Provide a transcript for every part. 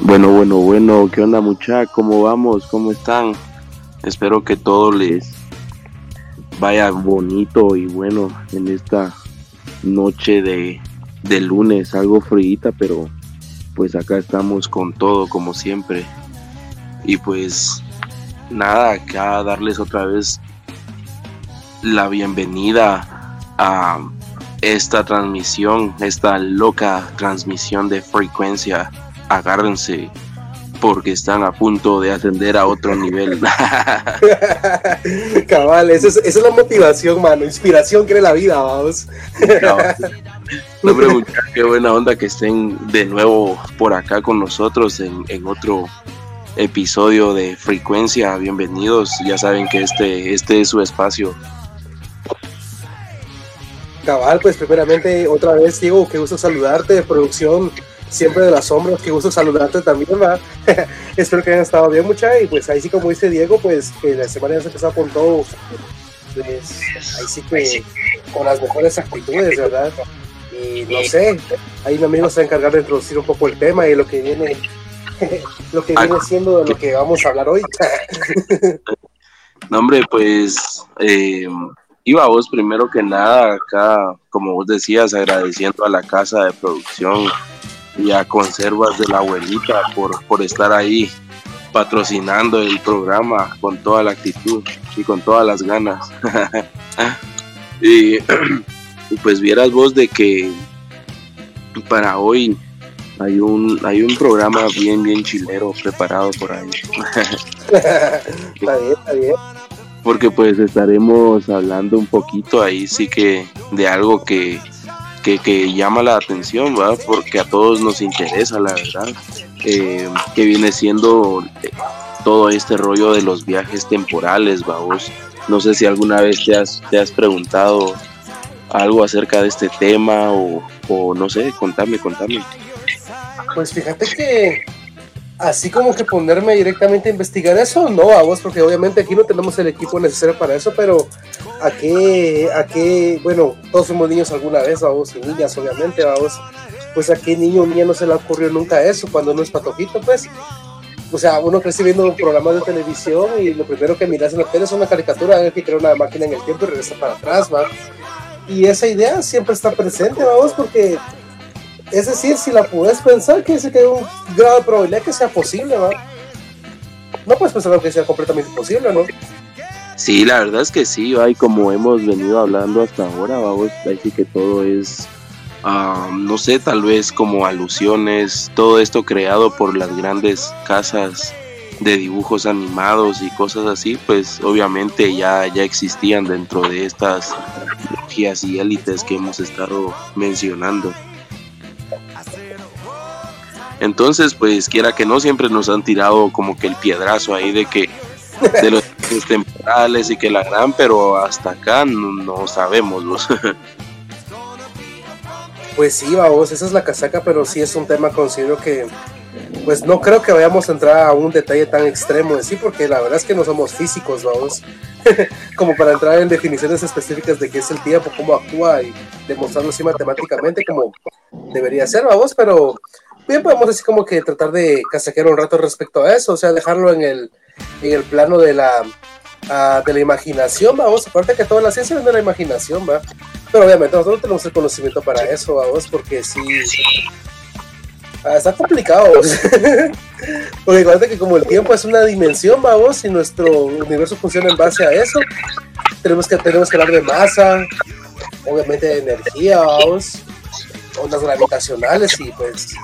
Bueno, bueno, bueno, ¿qué onda mucha? ¿Cómo vamos? ¿Cómo están? Espero que todo les vaya bonito y bueno en esta noche de, de lunes, algo fríita, pero pues acá estamos con todo como siempre. Y pues nada, acá darles otra vez la bienvenida a esta transmisión, esta loca transmisión de frecuencia. Agárrense porque están a punto de ascender a otro nivel. Cabal, esa es, la motivación, mano. Inspiración que la vida, vamos. Hombre, muchachos, qué buena onda que estén de nuevo por acá con nosotros en, en otro episodio de Frecuencia. Bienvenidos. Ya saben que este, este es su espacio Cabal, pues primeramente otra vez Diego, qué gusto saludarte de producción, siempre de las sombras, qué gusto saludarte también, va. Espero que hayan estado bien mucha y pues ahí sí como dice Diego, pues que la semana ya se empezó con todo, pues ahí sí que con las mejores actitudes, ¿verdad? Y no sé, ahí mi amigo se va a encargar de introducir un poco el tema y lo que viene, lo que viene siendo de lo que vamos a hablar hoy. no hombre, pues... Eh Iba vos primero que nada acá, como vos decías, agradeciendo a la casa de producción y a Conservas de la Abuelita por, por estar ahí patrocinando el programa con toda la actitud y con todas las ganas. y, pues vieras vos de que para hoy hay un hay un programa bien bien chilero preparado por ahí. está bien, está bien porque pues estaremos hablando un poquito ahí sí que de algo que, que, llama la atención, ¿verdad? Porque a todos nos interesa, la verdad, eh, que viene siendo eh, todo este rollo de los viajes temporales, vamos. No sé si alguna vez te has, te has preguntado algo acerca de este tema o, o no sé, contame, contame. Pues fíjate que así como que ponerme directamente a investigar eso, no, a vos, porque obviamente aquí no tenemos el equipo necesario para eso, pero a qué, a qué, bueno, todos somos niños alguna vez, a vos, y niñas, obviamente, a vos, pues a qué niño niña no se le ocurrió nunca eso cuando uno es patojito, pues. O sea, uno crece viendo programas de televisión y lo primero que miras en la tele es una caricatura que crea una máquina en el tiempo y regresa para atrás, va. Y esa idea siempre está presente, vamos, porque es decir, si la puedes pensar, que dice que hay un grado de probabilidad que sea posible, ¿va? No puedes pensar que sea completamente imposible, ¿no? Sí, la verdad es que sí, y como hemos venido hablando hasta ahora, vamos, decir que todo es, ah, no sé, tal vez como alusiones, todo esto creado por las grandes casas de dibujos animados y cosas así, pues obviamente ya, ya existían dentro de estas tecnologías y élites que hemos estado mencionando. Entonces, pues quiera que no, siempre nos han tirado como que el piedrazo ahí de que de los temporales y que la gran, pero hasta acá no, sabemos. pues sí, vamos, esa es la casaca, pero sí es un tema considero que pues no creo que vayamos a entrar a un detalle tan extremo de sí, porque la verdad es que no somos físicos, vamos, como para entrar en definiciones específicas de qué es el tiempo, cómo actúa y demostrarlo así matemáticamente como debería ser, vamos, pero bien podemos decir como que tratar de casaquear un rato respecto a eso, o sea, dejarlo en el, en el plano de la, uh, de la imaginación, vamos, aparte que toda la ciencia viene de la imaginación, va, pero obviamente nosotros no tenemos el conocimiento para eso, vamos, porque sí, ah, está complicado, porque igual que como el tiempo es una dimensión, vamos, y nuestro universo funciona en base a eso, tenemos que, tenemos que hablar de masa, obviamente de energía, vamos, ondas gravitacionales y pues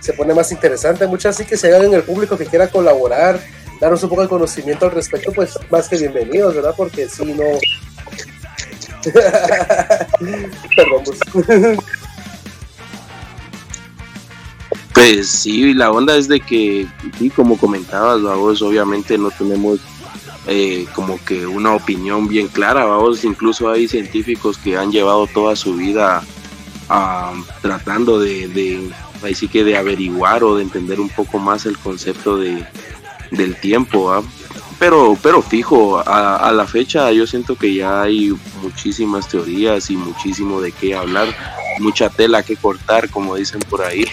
se pone más interesante. Muchas así que si hay en el público que quiera colaborar, darnos un poco de conocimiento al respecto, pues más que bienvenidos, ¿verdad? Porque si no. Perdón, pues. Sí, la onda es de que, sí, como comentabas, vamos, obviamente no tenemos eh, como que una opinión bien clara, vamos, incluso hay científicos que han llevado toda su vida a, tratando de, ahí sí que de averiguar o de entender un poco más el concepto de, del tiempo, pero, pero fijo, a, la fecha yo siento que ya hay muchísimas teorías y muchísimo de qué hablar mucha tela que cortar, como dicen por ahí,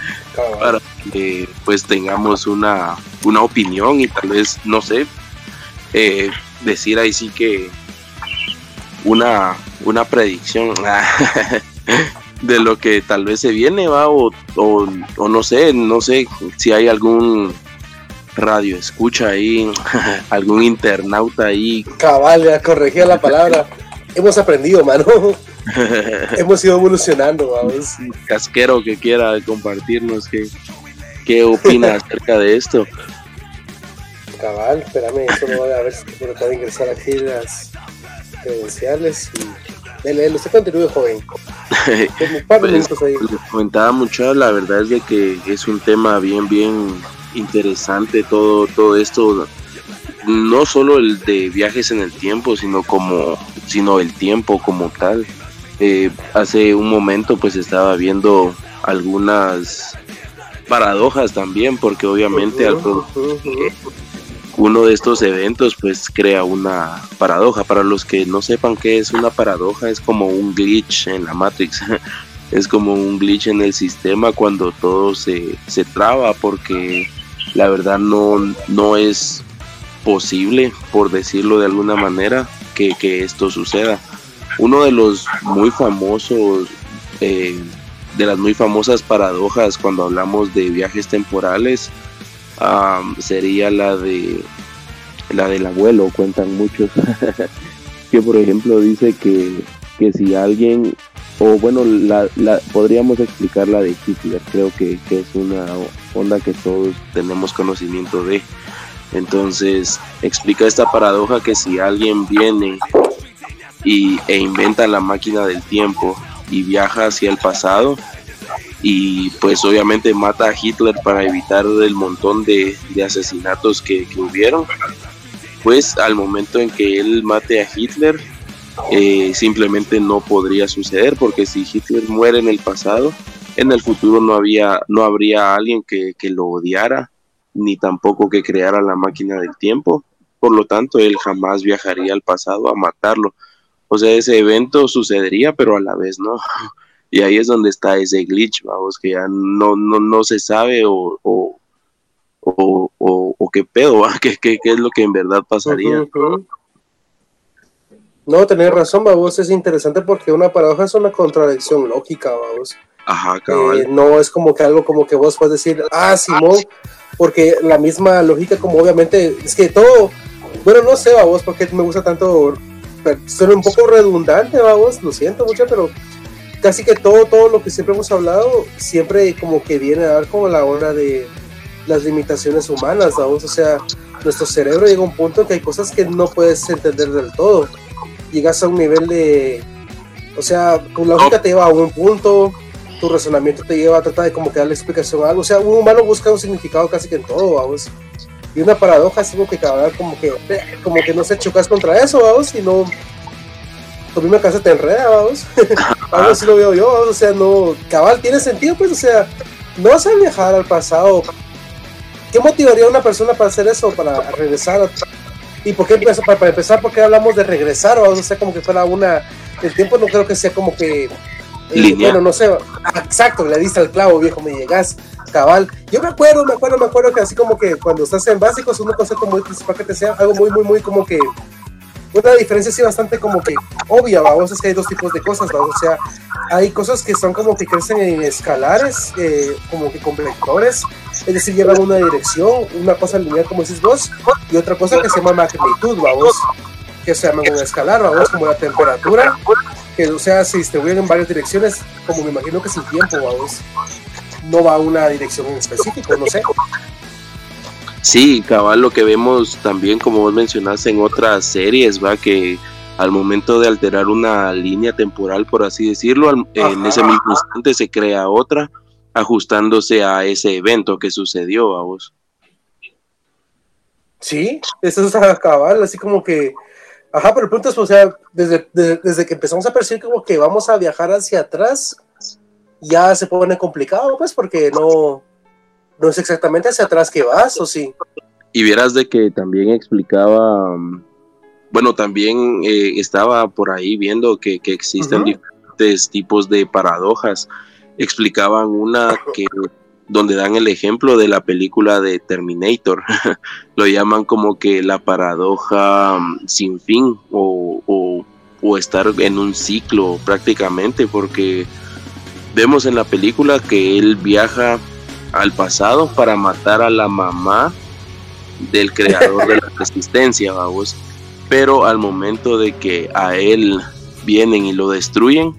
para que pues tengamos una, una opinión y tal vez, no sé, eh, decir ahí sí que una, una predicción de lo que tal vez se viene, va, o, o, no sé, no sé si hay algún radio escucha ahí, algún internauta ahí. Cabal, ya corregía la palabra. Hemos aprendido, mano. Hemos ido evolucionando, vamos. Casquero que quiera compartirnos qué, qué opina acerca de esto. Cabal, espérame, solo voy a ver si puedo ingresar aquí las credenciales y dele, usted continúe joven. pues, comentaba mucho, la verdad es de que es un tema bien, bien interesante todo, todo esto, no solo el de viajes en el tiempo, sino como, sino el tiempo como tal. Eh, hace un momento pues estaba viendo algunas paradojas también, porque obviamente uno de estos eventos pues crea una paradoja. Para los que no sepan qué es una paradoja, es como un glitch en la Matrix. es como un glitch en el sistema cuando todo se, se traba porque la verdad no, no es posible, por decirlo de alguna manera, que, esto suceda. Uno de los muy famosos, eh, de las muy famosas paradojas cuando hablamos de viajes temporales, sería la de la del abuelo, cuentan muchos, que por ejemplo dice que, que si alguien o bueno, la, la, podríamos explicar la de Hitler, creo que, es una onda que todos tenemos conocimiento de. Entonces, explica esta paradoja que si alguien viene y, e inventa la máquina del tiempo y viaja hacia el pasado, y pues obviamente mata a Hitler para evitar el montón de, asesinatos que, que hubieron, pues al momento en que él mate a Hitler, eh, simplemente no podría suceder porque si Hitler muere en el pasado, en el futuro no, había, no habría alguien que, lo odiara, ni tampoco que creara la máquina del tiempo. Por lo tanto, él jamás viajaría al pasado a matarlo. O sea, ese evento sucedería, pero a la vez no. Y ahí es donde está ese glitch, vamos, que ya no, no, no se sabe o, o, o, qué pedo, ¿Qué, qué, es lo que en verdad pasaría. No, tenés razón, vos es interesante porque una paradoja es una contradicción lógica, vamos. Ajá, cabal. Eh, no es como que algo como que vos puedes decir, ah, Simón, porque la misma lógica, como obviamente, es que todo, bueno, no sé, vos, porque me gusta tanto, suena un poco redundante, vamos, lo siento mucho, pero casi que todo, todo lo que siempre hemos hablado, siempre como que viene a dar como la hora de las limitaciones humanas, vamos, o sea, nuestro cerebro llega a un punto en que hay cosas que no puedes entender del todo llegas a un nivel de, o sea, tu lógica te lleva a un punto, tu razonamiento te lleva a tratar de como que darle explicación a algo, o sea, un humano busca un significado casi que en todo, vamos. Y una paradoja es como que cabal, como que, como que no se chocas contra eso, vamos, y no, tu misma casa te enreda, vamos. algo así lo veo yo, o sea, no, cabal, tiene sentido, pues, o sea, no vas a viajar al pasado. ¿Qué motivaría a una persona para hacer eso, para regresar a ¿Y por qué empezar? Para, empezar, ¿por qué hablamos de regresar? O sea, como que fuera una. El tiempo no creo que sea como que. Eh, bueno, no sé. Exacto, le diste al clavo, viejo, me llegas, cabal. Yo me acuerdo, me acuerdo, me acuerdo que así como que cuando estás en básicos, una cosa como principal que te sea algo muy, muy, muy como que una diferencia así bastante como que obvia, vamos, es que hay dos tipos de cosas, vamos, o sea, hay cosas que son como que crecen en escalares, eh, como que con vectores, es decir, llevan una dirección, una cosa lineal como decís vos, y otra cosa que se llama magnitud, vamos, que se llama un escalar, vamos, como la temperatura, que o sea, se distribuyen en varias direcciones, como me imagino que es el tiempo, vamos, no va a una dirección en específico, no sé. Sí, cabal, lo que vemos también, como vos mencionaste en otras series, va que al momento de alterar una línea temporal, por así decirlo, en ese mismo instante se crea otra, ajustándose a ese evento que sucedió a vos. Sí, eso es cabal, así como que, ajá, pero el punto es, o sea, desde, desde que empezamos a percibir como que vamos a viajar hacia atrás, ya se pone complicado, pues, porque no, no es exactamente hacia atrás que vas, ¿o sí? Y vieras de que también explicaba, bueno, también eh, estaba por ahí viendo que, existen diferentes diferentes tipos de paradojas. Explicaban una que donde dan el ejemplo de la película de Terminator. Lo llaman como que la paradoja mm, sin fin o, o, o, estar en un ciclo prácticamente, porque vemos en la película que él viaja al pasado para matar a la mamá del creador de la resistencia, vamos. Pero al momento de que a él vienen y lo destruyen,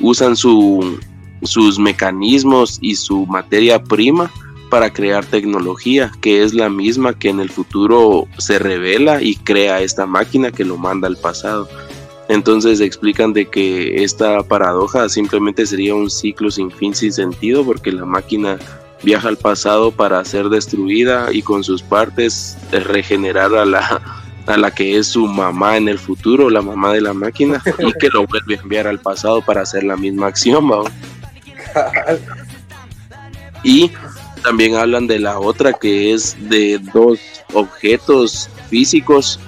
usan su, sus mecanismos y su materia prima para crear tecnología, que es la misma que en el futuro se revela y crea esta máquina que lo manda al pasado. Entonces explican de que esta paradoja simplemente sería un ciclo sin fin, sin sentido, porque la máquina viaja al pasado para ser destruida y con sus partes regenerar a la, a la que es su mamá en el futuro, la mamá de la máquina, y que lo vuelve a enviar al pasado para hacer la misma acción. Y también hablan de la otra que es de dos objetos físicos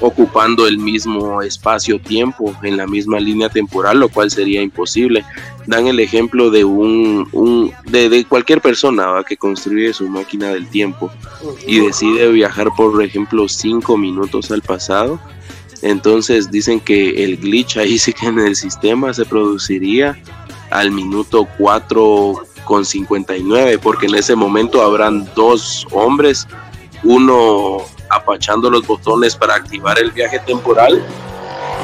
ocupando el mismo espacio-tiempo en la misma línea temporal, lo cual sería imposible. Dan el ejemplo de un, un de, cualquier persona que construye su máquina del tiempo y decide viajar, por ejemplo, cinco minutos al pasado. Entonces dicen que el glitch ahí sí que en el sistema se produciría al minuto 4 con 59, porque en ese momento habrán dos hombres, uno apachando los botones para activar el viaje temporal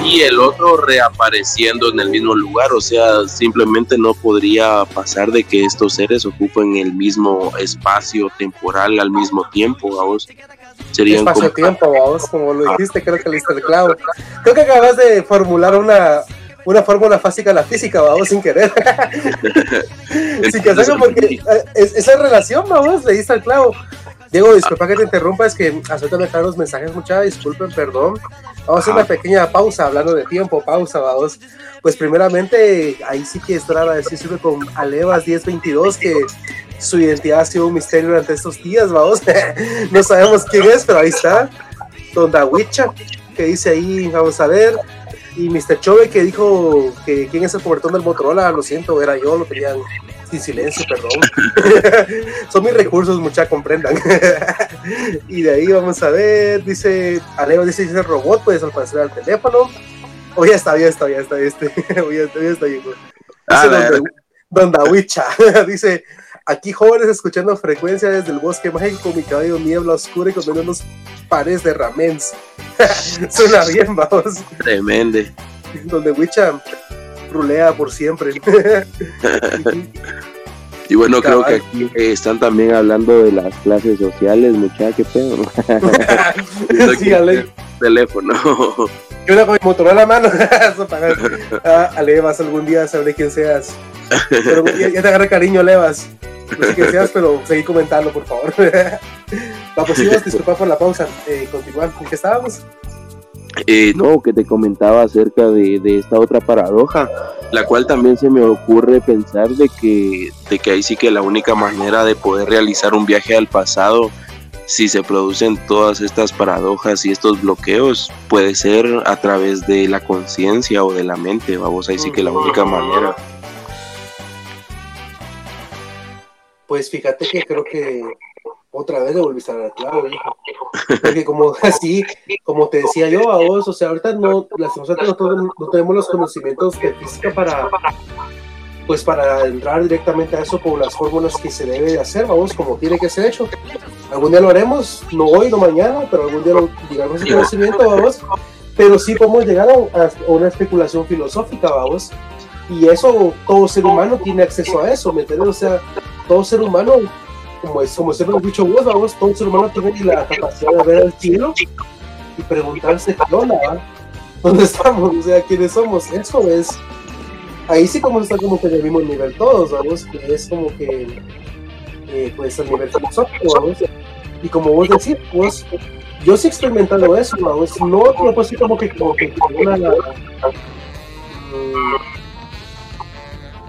y el otro reapareciendo en el mismo lugar, o sea, simplemente no podría pasar de que estos seres ocupen el mismo espacio temporal al mismo tiempo, vamos. Serían espacio tiempo, vamos, como lo dijiste, creo que le diste el clavo. Creo que acabas de formular una una fórmula básica de la física, vamos, sin querer. sin que porque eh, esa relación, vamos, le diste al clavo. Diego, disculpa que te interrumpa, es que acepto dejar los mensajes, mucha disculpen, perdón. Vamos a hacer una pequeña pausa, hablando de tiempo, pausa, vamos. Pues primeramente, ahí sí que es para decirle con Alevas 1022 que su identidad ha sido un misterio durante estos días, vamos. no sabemos quién es, pero ahí está. Don Dawicha, que dice ahí, vamos a ver. Y Mr. Chove que dijo que quién es el cobertor del Motorola, lo siento, era yo, lo tenían sin silencio, perdón. Son mis recursos, mucha comprendan. y de ahí vamos a ver, dice, Aleo dice, dice robot, puedes alcanzar al teléfono. O ya está, ya está, ya está, este. ya está, ya está, Dice ah, Don, Dawicha, dice, aquí jóvenes escuchando frecuencia desde el bosque mágico, mi cabello niebla oscura y comiendo unos pares de ramens. Suena bien, vamos. Tremendo. Donde Wicha rulea por siempre. y bueno, creo que aquí están también hablando de las clases sociales, muchachos, qué pedo. sí, Ale. Teléfono. Yo una con mi a la mano. ah, Ale, vas algún día, sabré quién seas. Pero ya, te agarré cariño, Levas. No sé quién seas, pero seguí comentando, por favor. Vamos, pues disculpa por la pausa. Eh, continuar, ¿en qué estábamos? Eh, no, que te comentaba acerca de, esta otra paradoja, la cual también se me ocurre pensar de que, de que ahí sí que la única manera de poder realizar un viaje al pasado, si se producen todas estas paradojas y estos bloqueos, puede ser a través de la conciencia o de la mente, vamos, ahí sí que la única manera. Pues fíjate que creo que otra vez le volviste a dar clavo, Porque como así, como te decía yo a vos, o sea, ahorita no, las no, no tenemos los conocimientos de física para, pues para entrar directamente a eso con las fórmulas que se debe de hacer, vamos, como tiene que ser hecho. Algún día lo haremos, no hoy, no mañana, pero algún día lo, llegamos ese conocimiento, vamos. Pero sí podemos llegar a, una especulación filosófica, vamos. Y eso, todo ser humano tiene acceso a eso, ¿me entiendes? O sea, todo ser humano como, es, como siempre hemos dicho vos, vamos, todo ser humano tiene la capacidad de ver el cielo y preguntarse qué onda, ¿dónde estamos? O sea, ¿quiénes somos? Eso es, ahí sí como está como que en el mismo nivel todos, vamos, que es como que, eh, pues el nivel filosófico, vamos, y como vos decís, pues, yo sí experimentando eso, vamos, no, no pues así como que, como que, una, mm,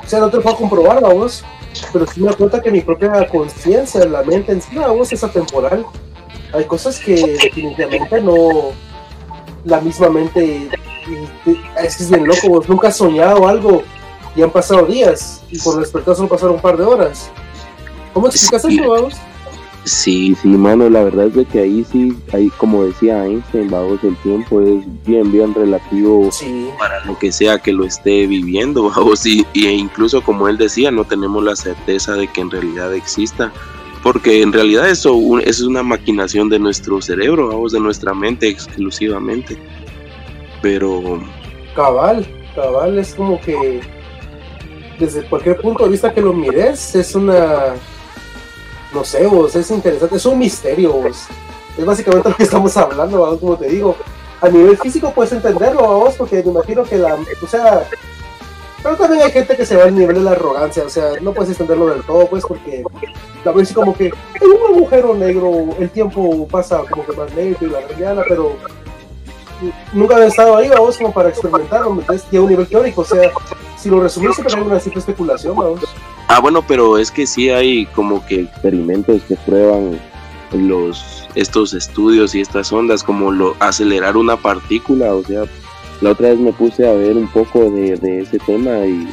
o sea, no te lo puedo comprobar, vamos, pero sí me cuenta que mi propia conciencia, la mente en sí, la voz es atemporal. Hay cosas que definitivamente no, la misma mente, es que es bien loco, vos nunca has soñado algo y han pasado días y por despertar solo pasaron un par de horas. ¿Cómo explicas eso, vamos? Sí, sí, mano, la verdad es de que ahí sí, ahí como decía Einstein, vamos, el tiempo es bien, bien relativo para lo que sea que lo esté viviendo, vamos, y, y incluso como él decía, no tenemos la certeza de que en realidad exista, porque en realidad eso, es una maquinación de nuestro cerebro, vamos, de nuestra mente exclusivamente, pero... Cabal, cabal, es como que desde cualquier punto de vista que lo mires, es una no sé, vos, es interesante, es un misterio, vos. Es básicamente lo que estamos hablando, vos, como te digo. A nivel físico puedes entenderlo, vos, porque me imagino que la, o sea, pero también hay gente que se va al nivel de la arrogancia, o sea, no puedes entenderlo del todo, pues, porque la vez como que en un agujero negro el tiempo pasa como que más lento y la mañana, pero nunca han estado ahí, vamos, como para experimentarlo, entonces a un nivel teórico, o sea, si lo resumís, hay una simple especulación, vamos. Ah, bueno, pero es que sí hay como que experimentos que prueban los estos estudios y estas ondas como lo acelerar una partícula, o sea, la otra vez me puse a ver un poco de, ese tema y,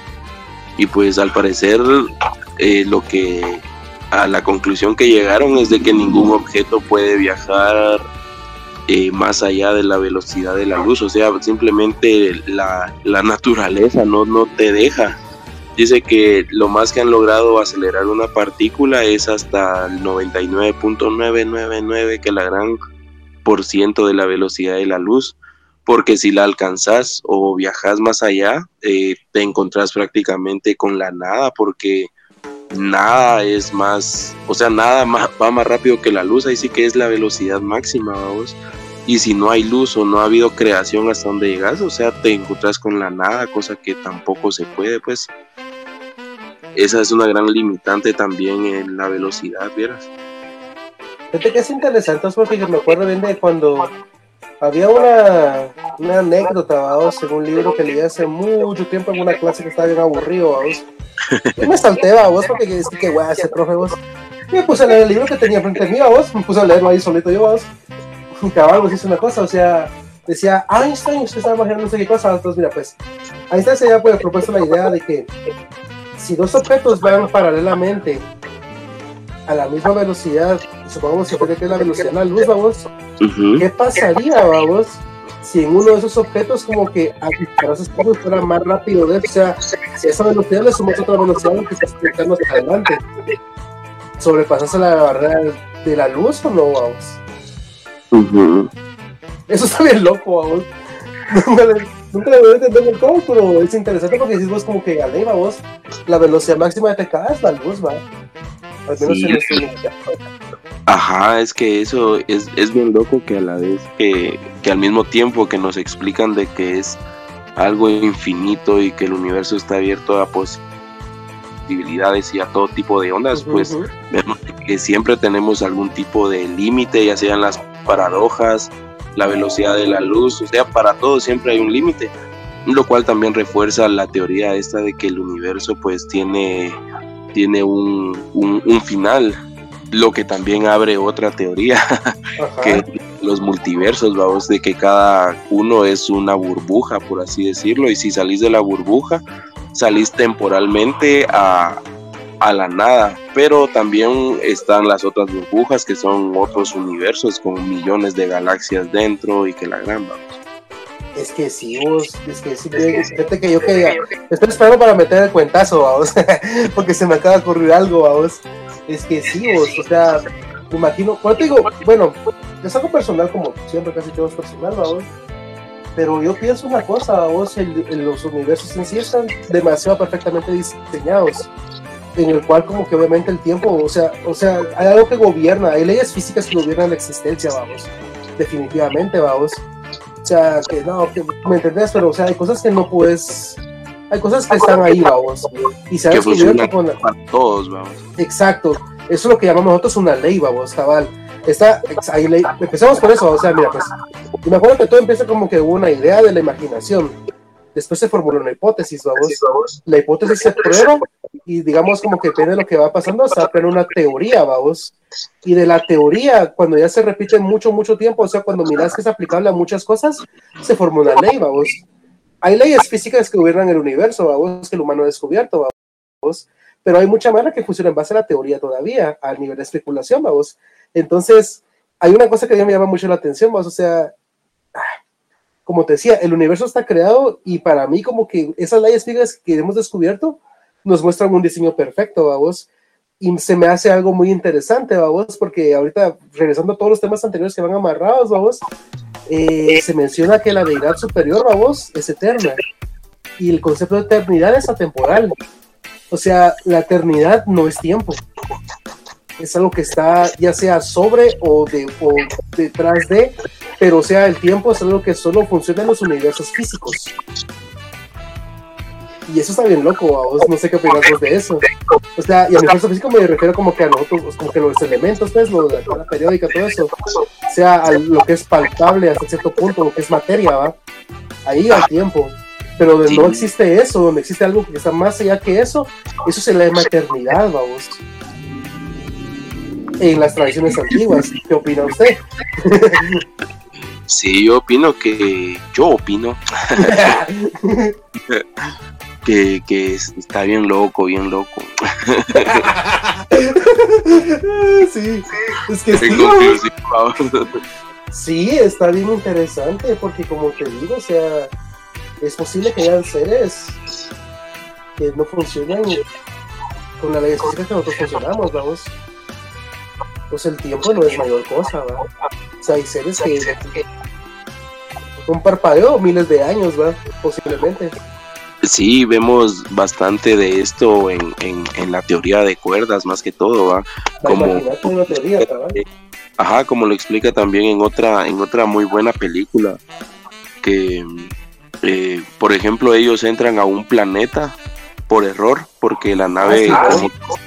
y, pues al parecer eh, lo que a la conclusión que llegaron es de que ningún objeto puede viajar eh, más allá de la velocidad de la luz, o sea, simplemente la, la naturaleza no, no te deja Dice que lo más que han logrado acelerar una partícula es hasta el 99.999, que la gran por ciento de la velocidad de la luz, porque si la alcanzas o viajas más allá, eh, te encontrás prácticamente con la nada, porque nada es más, o sea, nada va más rápido que la luz, ahí sí que es la velocidad máxima, vamos. Y si no hay luz o no ha habido creación hasta donde llegas, o sea, te encontrás con la nada, cosa que tampoco se puede, pues esa es una gran limitante también en la velocidad, ¿vieras? Fíjate que es interesante, porque yo me acuerdo bien de cuando había una, una anécdota, vamos, en un libro que leí hace mucho tiempo en una clase que estaba bien aburrido, vamos. Yo me salté, vos, porque dije voy a hacer profe, vos. Y me puse a leer el libro que tenía frente a mí, vos. Me puse a leerlo ahí solito yo, vos. Y cabal, vos hice una cosa, o sea, decía Einstein, usted estaba imaginando no sé qué cosa, entonces mira, pues, Einstein se había pues, propuesto la idea de que si dos objetos van paralelamente a la misma velocidad, supongamos que es la velocidad de la luz, vamos, ¿qué pasaría, vamos, si en uno de esos objetos como que a fuera más rápido de, o sea, si a esa velocidad le sumamos otra velocidad que está acercando hacia adelante, sobrepasase la barrera de la luz o no, vamos? Eso está bien loco, vamos. nunca voy a entender el cómo, pero es interesante porque decís vos como que a vos, la velocidad máxima de TK es la luz, va. Al menos en este Ajá, es que eso es, es bien loco que a la vez que, que al mismo tiempo que nos explican de que es algo infinito y que el universo está abierto a posibilidades y a todo tipo de ondas, pues vemos que siempre tenemos algún tipo de límite, ya sean las paradojas, la velocidad de la luz, o sea, para todo siempre hay un límite, lo cual también refuerza la teoría esta de que el universo pues tiene, tiene un, un, final, lo que también abre otra teoría, que los multiversos, vamos, de que cada uno es una burbuja, por así decirlo, y si salís de la burbuja, salís temporalmente a, a la nada, pero también están las otras burbujas que son otros universos con millones de galaxias dentro y que la gran vamos. Es que sí, vos, es que sí, fíjate que yo que estoy esperando para meter el cuentazo, vamos, porque se me acaba de ocurrir algo, vamos. Es que sí, vos, o sea, me imagino, bueno, te digo, bueno, es algo personal como siempre, casi todo es personal, vamos. Pero yo pienso una cosa, vos, los universos en sí están demasiado perfectamente diseñados en el cual como que obviamente el tiempo, o sea, o sea, hay algo que gobierna, hay leyes físicas que gobiernan la existencia, vamos, definitivamente, vamos. O sea, que no, que, ¿me entendés? Pero, o sea, hay cosas que no puedes, hay cosas que están ahí, vamos, y se ha descubierto con... Para todos, vamos. Exacto, eso es lo que llamamos nosotros una ley, vamos, cabal. Está, hay ley, empezamos por eso, o sea, mira, pues, y me acuerdo que todo empieza como que una idea de la imaginación, después se formuló una hipótesis, vamos, la hipótesis se prueba y digamos como que depende de lo que va pasando, se va una teoría, vamos. Y de la teoría, cuando ya se repite mucho, mucho tiempo, o sea, cuando miras que es aplicable a muchas cosas, se forma una ley, vamos. hay leyes físicas que gobiernan el universo, vamos, que el humano ha descubierto, vamos, pero hay mucha manera que funciona en base a la teoría todavía, al nivel de especulación, vamos. Entonces, hay una cosa que a mí me llama mucho la atención, vamos, o sea, como te decía, el universo está creado y para mí como que esas leyes físicas que hemos descubierto nos muestran un diseño perfecto, vamos. Y se me hace algo muy interesante, vamos, porque ahorita, regresando a todos los temas anteriores que van amarrados, vamos, eh, se menciona que la deidad superior, vamos, es eterna. Y el concepto de eternidad es atemporal. O sea, la eternidad no es tiempo. Es algo que está ya sea sobre o, de, o detrás de, pero o sea, el tiempo es algo que solo funciona en los universos físicos. Y eso está bien loco, vos no sé qué opinas de eso. O sea, y a universo físico me refiero como que a nosotros, como que los elementos, pues, lo de la periódica, todo eso, o sea, a lo que es palpable hasta cierto punto, lo que es materia, ¿va? Ahí al tiempo. Pero donde no existe eso, donde existe algo que está más allá que eso, eso se la llama eternidad, vamos. En las tradiciones antiguas, ¿qué opina usted? Sí, yo opino que. Yo opino. que, que está bien loco, bien loco. sí, es que sí, sí, está bien interesante porque como te digo, o sea, es posible que hayan seres que no funcionan con la ley física que nosotros funcionamos, vamos. Pues el tiempo no es mayor cosa, ¿va? O sea, hay seres que un parpadeo miles de años, ¿va? Posiblemente. Sí, vemos bastante de esto en, en, la teoría de cuerdas, más que todo, ¿va? Como, ajá, como lo explica también en otra, en otra muy buena película, que, eh, por ejemplo, ellos entran a un planeta por error, porque la nave ah,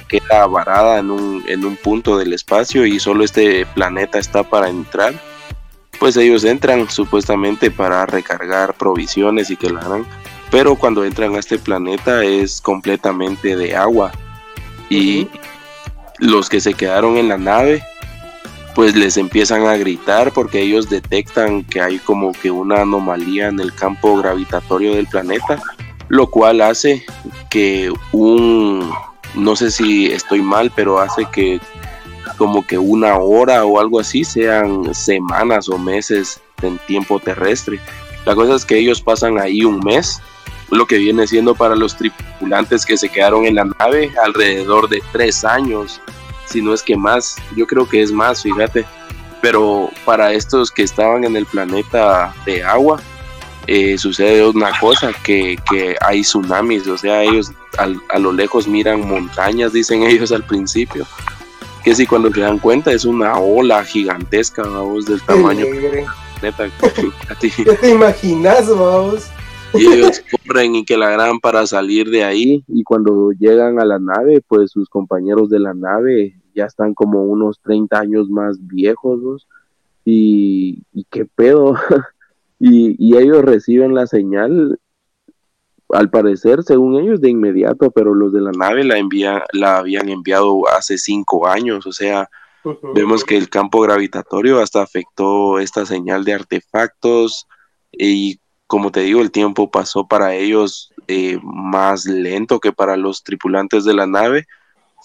queda varada en un, en un punto del espacio y solo este planeta está para entrar. Pues ellos entran supuestamente para recargar provisiones y que la hagan pero cuando entran a este planeta es completamente de agua y los que se quedaron en la nave pues les empiezan a gritar porque ellos detectan que hay como que una anomalía en el campo gravitatorio del planeta, lo cual hace que un, no sé si estoy mal, pero hace que como que una hora o algo así sean semanas o meses en tiempo terrestre. La cosa es que ellos pasan ahí un mes lo que viene siendo para los tripulantes que se quedaron en la nave alrededor de tres años, si no es que más, yo creo que es más, fíjate, pero para estos que estaban en el planeta de agua, eh, sucede una cosa, que, que, hay tsunamis, o sea, ellos a lo lejos miran montañas, dicen ellos al principio, que si cuando se dan cuenta es una ola gigantesca, vamos, del tamaño. Neta, ¿Qué te imaginas, vamos? y ellos corren y que la gran para salir de ahí y cuando llegan a la nave pues sus compañeros de la nave ya están como unos 30 años más viejos y, y qué pedo y, y, ellos reciben la señal al parecer según ellos de inmediato pero los de la nave la envían la habían enviado hace cinco años o sea vemos que el campo gravitatorio hasta afectó esta señal de artefactos y como te digo, el tiempo pasó para ellos eh, más lento que para los tripulantes de la nave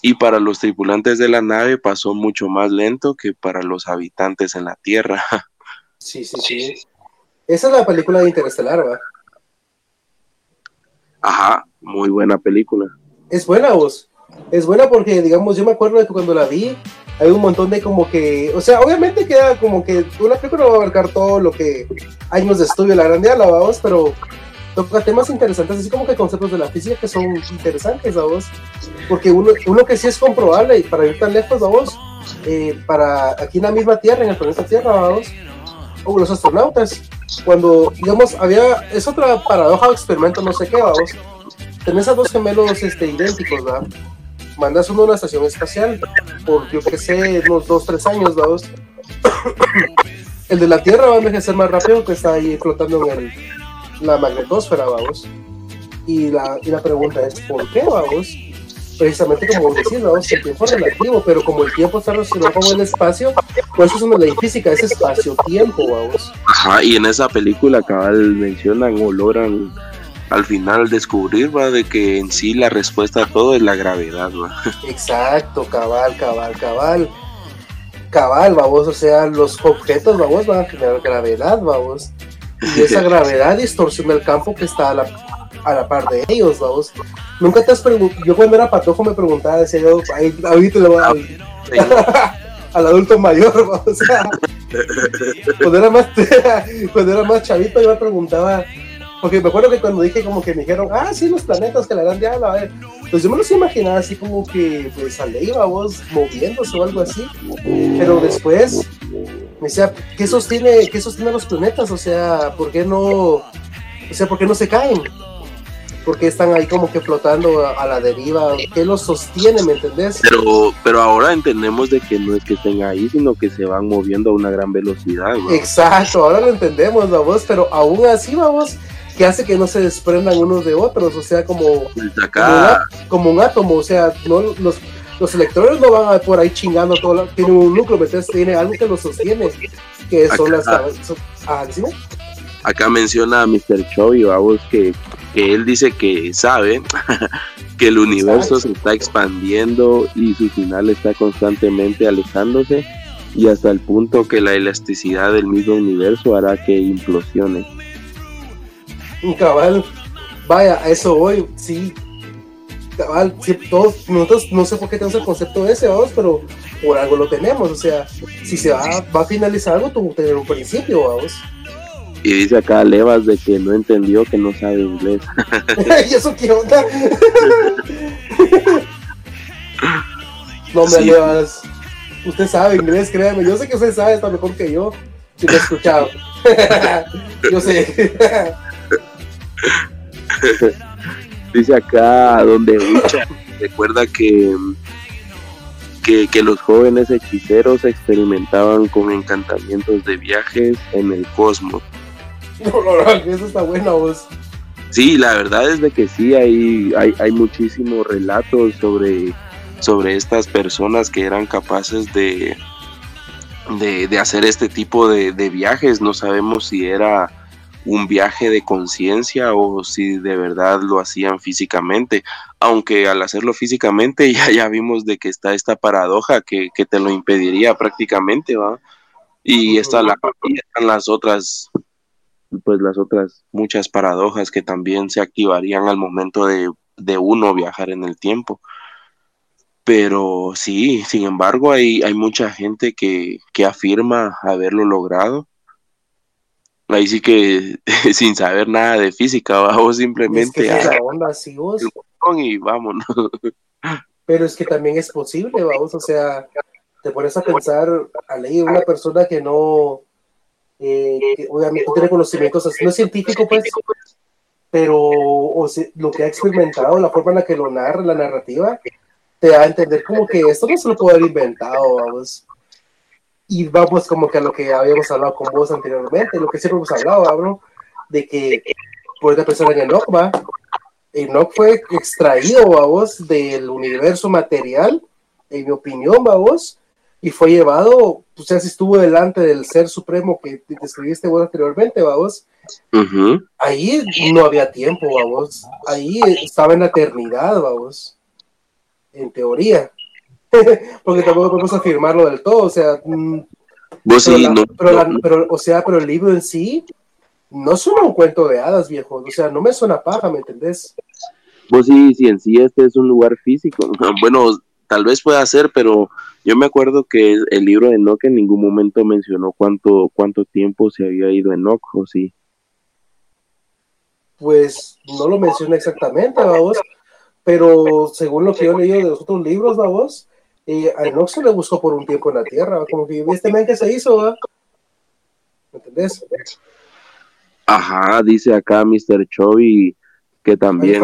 y para los tripulantes de la nave pasó mucho más lento que para los habitantes en la Tierra. Sí, sí, sí. Esa es la película de Interestelar, ¿va? Ajá, muy buena película. Es buena, vos. Es buena porque, digamos, yo me acuerdo de que cuando la vi, hay un montón de como que, o sea, obviamente queda como que una película no va a abarcar todo lo que años de estudio la grande la vamos, pero toca temas interesantes, así como que conceptos de la física que son interesantes, vamos, porque uno, uno que sí es comprobable y para ir tan lejos, vamos, eh, para aquí en la misma Tierra, en el planeta Tierra, vamos, o los astronautas, cuando, digamos, había, es otra paradoja o experimento, no sé qué, vamos, tenés a dos gemelos este, idénticos, ¿verdad? mandas uno a una estación espacial por, yo que sé, unos 2, 3 años, vamos. el de la Tierra va a envejecer más rápido que está ahí flotando en la magnetosfera, vamos. Y la, y la pregunta es, ¿por qué, vamos? Precisamente como decís, ¿no? el tiempo es relativo, pero como el tiempo está relacionado con el espacio, pues eso es una ley física, es espacio-tiempo, vamos. Ajá, y en esa película cabal mencionan o logran al final descubrir, va, de que en sí la respuesta a todo es la gravedad, va. Exacto, cabal, cabal, cabal. Cabal, vamos, o sea, los objetos, vamos, van a generar gravedad, vamos. Y esa gravedad distorsiona el campo que está a la, a la par de ellos, vamos. Nunca te has preguntado, yo cuando era patojo me preguntaba, decía yo, ahí, ahorita le voy a... al adulto mayor, o sea, cuando era más, cuando era más chavito yo me preguntaba, porque me acuerdo que cuando dije como que me dijeron, ah, sí, los planetas que la dan diablo, a ver, pues yo me los imaginaba así como que pues a iba vos moviéndose o algo así, pero después me decía, ¿qué sostiene, qué sostiene los planetas? O sea, ¿por qué no, o sea, por qué no se caen? Porque están ahí como que flotando a, la deriva, ¿qué los sostiene, me entendés? Pero, pero ahora entendemos de que no es que estén ahí, sino que se van moviendo a una gran velocidad. Exacto, ahora lo entendemos, vamos, pero aún así, vamos, que hace que no se desprendan unos de otros, o sea, como, como, un, átomo, o sea, no los, los electrones no van por ahí chingando todo, tienen un núcleo, ¿me tiene algo que los sostiene, que son las... ah, Acá menciona a Mr. Chovy, vamos, que que él dice que sabe que el universo se está expandiendo y su final está constantemente alejándose y hasta el punto que la elasticidad del mismo universo hará que implosione. Cabal, vaya, a eso hoy, sí. Cabal, todos, nosotros no sé por qué tenemos el concepto ese, vamos, pero por algo lo tenemos. O sea, si se va, va a finalizar algo, tuvo que tener un principio, vamos. Y dice acá Levas de que no entendió que no sabe inglés. ¿Y eso qué onda? no me Levas. Usted sabe inglés, créeme. Yo sé que usted sabe está mejor que yo. Si lo he escuchado. yo sé. dice acá donde recuerda que, que, que los jóvenes hechiceros experimentaban con encantamientos de viajes en el cosmos eso está bueno vos. Sí, la verdad es de que sí, hay, hay, hay muchísimos relatos sobre, sobre estas personas que eran capaces de, de, hacer este tipo de, viajes. No sabemos si era un viaje de conciencia o si de verdad lo hacían físicamente. Aunque al hacerlo físicamente ya, ya vimos de que está esta paradoja que, que te lo impediría prácticamente, ¿va? Y está la, están las otras pues las otras muchas paradojas que también se activarían al momento de, uno viajar en el tiempo. Pero sí, sin embargo, hay, hay mucha gente que, afirma haberlo logrado. Ahí sí que sin saber nada de física, o simplemente y vámonos. Pero es que también es posible, vamos, o sea, te pones a pensar a leer una persona que no, eh, que obviamente tiene conocimientos, no es científico pues, pero o lo que ha experimentado, la forma en la que lo narra, la narrativa, te da a entender como que esto no se lo puede haber inventado, vamos. Y vamos como que a lo que habíamos hablado con vos anteriormente, lo que siempre hemos hablado, bro, de que puedes pensar en Enoch, va. Enoch fue extraído, vamos, del universo material, en mi opinión, vamos, y fue llevado, o sea, si estuvo delante del ser supremo que describiste vos anteriormente, vamos. Ahí no había tiempo, vamos. Ahí estaba en la eternidad, vamos. En teoría. Porque tampoco podemos afirmarlo del todo, o sea. Mm, pero, o sea, pero el libro en sí no suena un cuento de hadas, viejo. O sea, no me suena paja, ¿me entendés? Pues sí, sí, en sí este es un lugar físico. Bueno, tal vez pueda ser, pero yo me acuerdo que el libro de Enoch en ningún momento mencionó cuánto, cuánto tiempo se había ido Enoch, ¿o sí? Pues no lo menciona exactamente, vamos, pero según lo que yo he leído de los otros libros, vamos, eh, a Enoch se le buscó por un tiempo en la tierra, como que este men que se hizo, ¿va? ¿Me entendés? Ajá, dice acá Mr. Chovy que también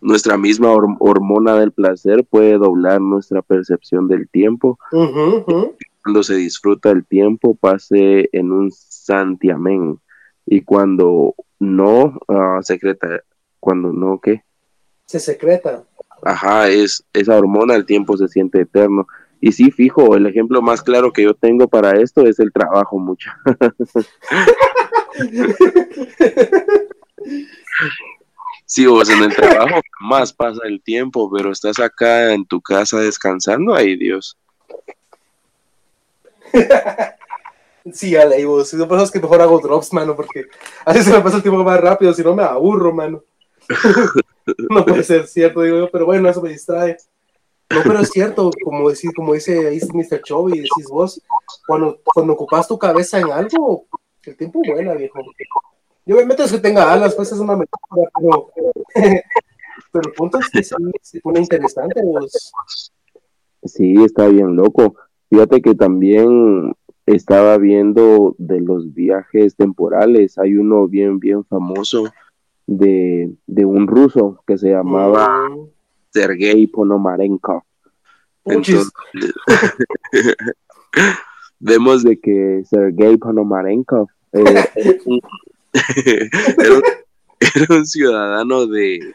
nuestra misma hormona del placer puede doblar nuestra percepción del tiempo. Cuando se disfruta el tiempo, pase en un santiamén. Y cuando no, uh, secreta, cuando no, ¿qué? Se secreta. ajá, es esa hormona, el tiempo se siente eterno. Y sí, fijo, el ejemplo más claro que yo tengo para esto es el trabajo, mucha. sí, vos en el trabajo más pasa el tiempo, pero estás acá en tu casa descansando, ay Dios. Sí, Ale, vos, si no pasa es que mejor hago drops, mano, porque así se me pasa el tiempo más rápido, si no me aburro, mano. no puede ser cierto, digo yo, pero bueno, eso me distrae. No, pero es cierto, como, decir, como dice ahí Mr. Chovy, decís vos, cuando, cuando ocupas tu cabeza en algo, el tiempo vuela, viejo. Y obviamente es que tenga alas, pues es una metáfora, pero, pero el punto es que sí, se pone interesante, vos. Sí, está bien loco. Fíjate que también estaba viendo de los viajes temporales, hay uno bien, bien famoso de, de un ruso que se llamaba... Mm. Sergei Ponomarenko. Entonces, vemos de que Sergei Ponomarenko eh, era, un, ciudadano de,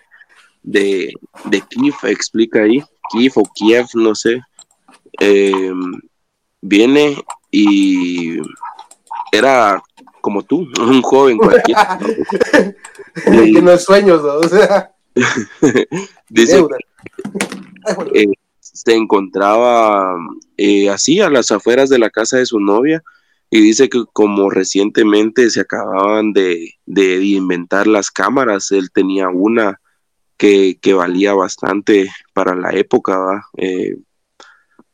de, de Kiev, explica ahí, Kiev o Kiev, no sé. Em, viene y era como tú, un joven cualquiera. ¿no? sueños, O sea. Dice eh, se encontraba eh, así a las afueras de la casa de su novia y dice que como recientemente se acababan de, inventar las cámaras, él tenía una que, valía bastante para la época, eh,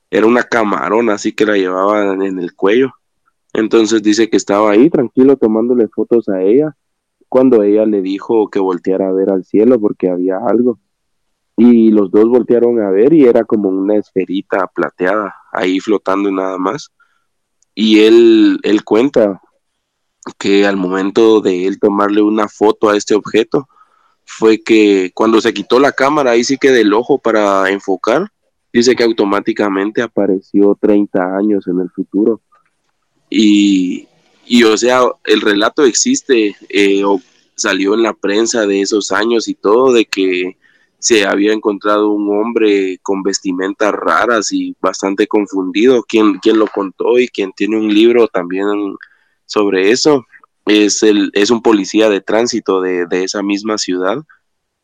era una camarón, así que la llevaban en el cuello. Entonces dice que estaba ahí tranquilo tomándole fotos a ella cuando ella le dijo que volteara a ver al cielo porque había algo. Y los dos voltearon a ver y era como una esferita plateada ahí flotando y nada más. Y él, él cuenta que al momento de él tomarle una foto a este objeto, fue que cuando se quitó la cámara, ahí sí que del ojo para enfocar, dice que automáticamente apareció 30 años en el futuro. Y, y o sea, el relato existe, eh, o salió en la prensa de esos años y todo, de que se había encontrado un hombre con vestimentas raras y bastante confundido. Quien, quien lo contó y quien tiene un libro también sobre eso es, el, es un policía de tránsito de, esa misma ciudad.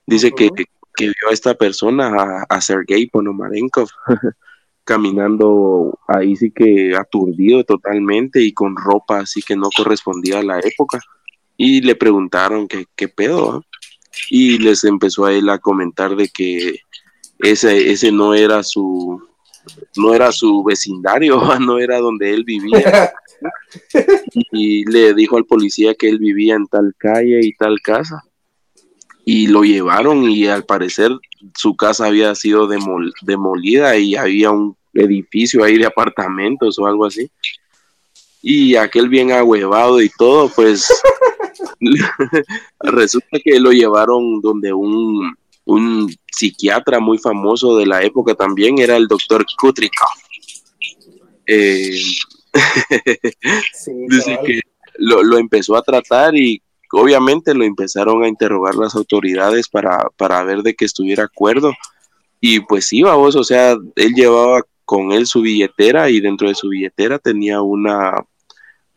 Dice que, que, vio a esta persona, a, a Sergei Ponomarenkov, caminando ahí sí que aturdido totalmente y con ropa así que no correspondía a la época. Y le preguntaron qué, qué pedo y les empezó a él a comentar de que ese, ese no era su no era su vecindario, no era donde él vivía. y le dijo al policía que él vivía en tal calle y tal casa. Y lo llevaron y al parecer su casa había sido demolida y había un edificio ahí de apartamentos o algo así. Y aquel bien ahuevado y todo, pues resulta que lo llevaron donde un, psiquiatra muy famoso de la época también era el doctor Kutrikov. Eh, dice que lo, empezó a tratar y obviamente lo empezaron a interrogar las autoridades para, para ver de que estuviera acuerdo. Y pues iba vos, o sea, él llevaba con él su billetera y dentro de su billetera tenía una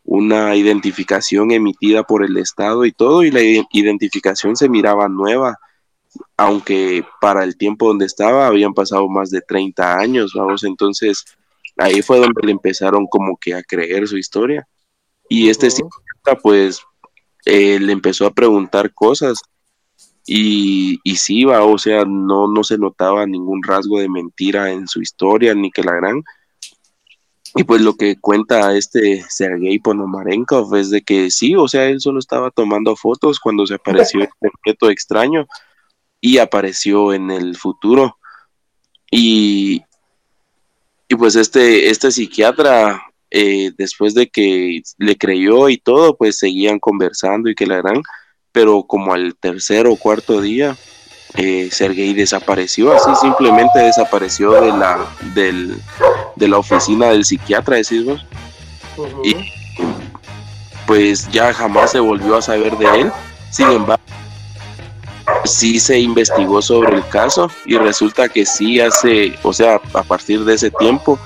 una identificación emitida por el Estado y todo, y la identificación se miraba nueva, aunque para el tiempo donde estaba habían pasado más de 30 años, vamos, entonces ahí fue donde le empezaron como que a creer su historia. Y este pues, eh, le empezó a preguntar cosas y, y sí, va, o sea, no, no se notaba ningún rasgo de mentira en su historia, ni que la gran, y pues lo que cuenta este Sergei Ponomarenkov es de que sí, o sea, él solo estaba tomando fotos cuando se apareció este objeto extraño y apareció en el futuro. Y, y pues este, este psiquiatra, eh, después de que le creyó y todo, pues seguían conversando y que la gran, pero como al tercer o cuarto día, eh, Sergei desapareció, así simplemente desapareció de la, de la oficina del psiquiatra, decís vos. Y pues ya jamás se volvió a saber de él. Sin embargo, sí se investigó sobre el caso y resulta que sí hace, o sea, a partir de ese tiempo,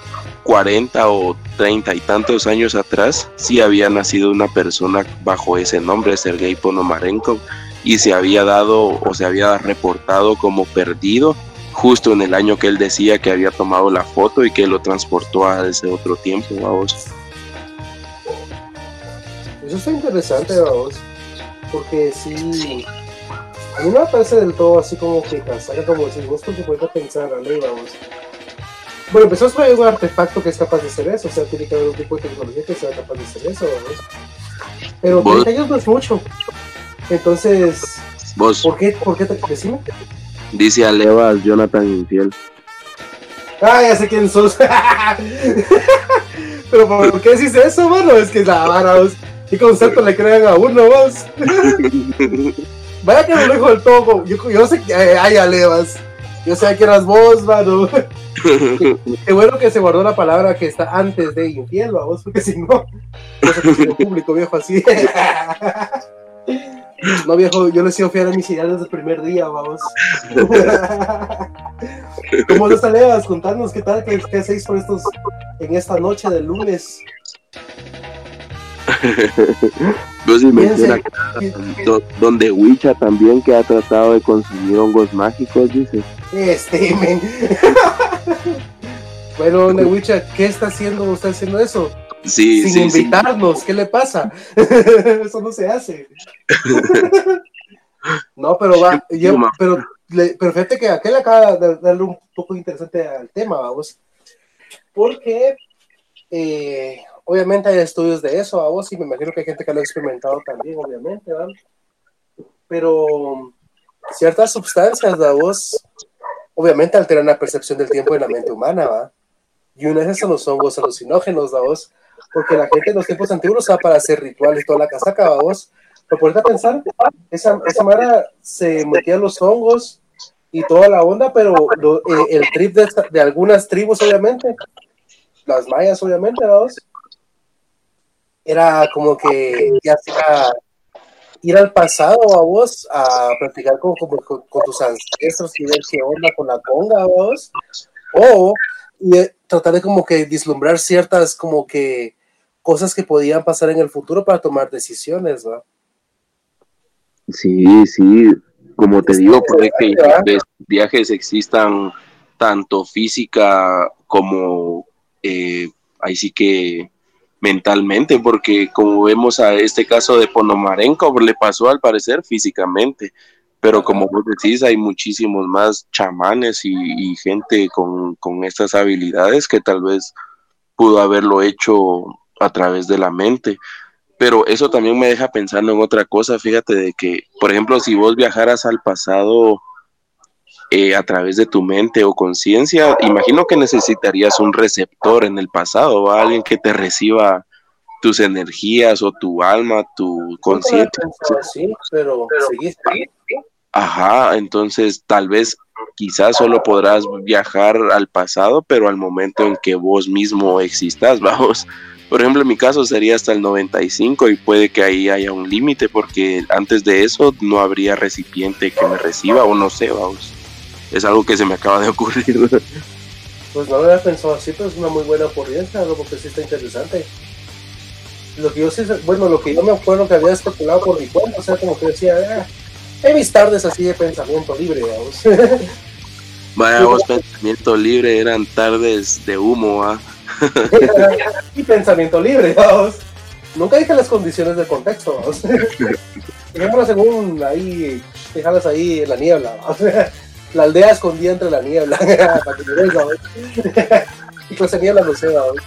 40 o 30 y tantos años atrás, sí había nacido una persona bajo ese nombre, Sergei Ponomarenko, y se había dado o se había reportado como perdido justo en el año que él decía que había tomado la foto y que lo transportó a ese otro tiempo, vamos. Eso está interesante, vamos, porque sí, a mí no me parece del todo así como que cansada, como decir, vos porque puedes pensar, la ley, vamos. Bueno, empezó a traer un artefacto que es capaz de hacer eso, o sea, tiene que haber un tipo de tecnología que sea capaz de hacer eso, vamos. Pero 30 años no es mucho. Entonces, ¿Vos? ¿por qué, por qué te decime? Dice Alevas Jonathan Infiel. Ah, ya sé quién sos. Pero ¿por qué decís eso, mano? Es que la vara, vos. ¿Qué concepto le crean a uno, vos? Vaya que no lo dijo del todo. Yo, yo sé que. Ay, Alevas. Yo sé que eras vos, mano. Qué bueno que se guardó la palabra que está antes de infiel, vos, porque si no, no se público, viejo, así. No, viejo, yo le he sido fiel a mis ideales desde el primer día, vamos. ¿Cómo les Alevas? Contanos qué tal, qué, qué hacéis por estos, en esta noche del lunes. Sí Fíjense, menciona donde Wicha también que ha tratado de conseguir hongos mágicos, dice. Este, men. Bueno, Newicha, ¿qué está haciendo usted haciendo eso? Sí, Sin sí, sí. invitarnos, ¿qué le pasa? eso no se hace. no, pero va, yo- pero, pero fíjate que aquel acaba de darle un poco interesante al tema, vamos. Porque eh, obviamente hay estudios de eso, vamos, y me imagino que hay gente que lo ha experimentado también, obviamente, ¿verdad? Pero ciertas sustancias, vamos, obviamente alteran la percepción del tiempo en la mente humana, ¿va? Y una de esas son los hongos alucinógenos, vamos, porque la gente en los tiempos antiguos usaba para hacer rituales toda la casaca, vamos. Pero ponete a pensar, esa, esa mara se metía los hongos y toda la onda, pero eh, el trip de, de algunas tribus, obviamente, las mayas, obviamente, vamos, era como que ya ir al pasado a vos a practicar con tus ancestros y ver qué onda con la conga vos o y, eh, tratar de como que vislumbrar ciertas como que cosas que podían pasar en el futuro para tomar decisiones ¿va? Sí, sí, como te digo, puede que viajes existan tanto física como eh, ahí sí que mentalmente, porque como vemos a este caso de Ponomarenko, le pasó al parecer físicamente, pero como vos decís, hay muchísimos más chamanes y, y gente con, con estas habilidades que tal vez pudo haberlo hecho a través de la mente pero eso también me deja pensando en otra cosa, fíjate de que, por ejemplo, si vos viajaras al pasado eh, a través de tu mente o conciencia, imagino que necesitarías un receptor en el pasado, ¿va? alguien que te reciba tus energías o tu alma, tu conciencia. sí pero seguiste Ajá, entonces tal vez quizás solo podrás viajar al pasado, pero al momento en que vos mismo existas, vamos. Por ejemplo, en mi caso sería hasta el 95 y puede que ahí haya un límite porque antes de eso no habría recipiente que me reciba o no sé, vamos. Es algo que se me acaba de ocurrir. pues no lo había pensado así pero es una muy buena ocurrencia ¿no? porque sí está interesante lo que yo sí bueno lo que yo me acuerdo que había especulado por mi cuenta o sea como que decía ah, en mis tardes así de pensamiento libre vamos Vaya, vos pensamiento libre eran tardes de humo, ¿ah? y pensamiento libre, vamos. Nunca dije las condiciones del contexto, vamos. Dejémoslas según ahí, dejarlas ahí en la niebla, vamos. La aldea escondida entre la niebla, para que veas, vamos. Y pues en niebla no sé, vamos.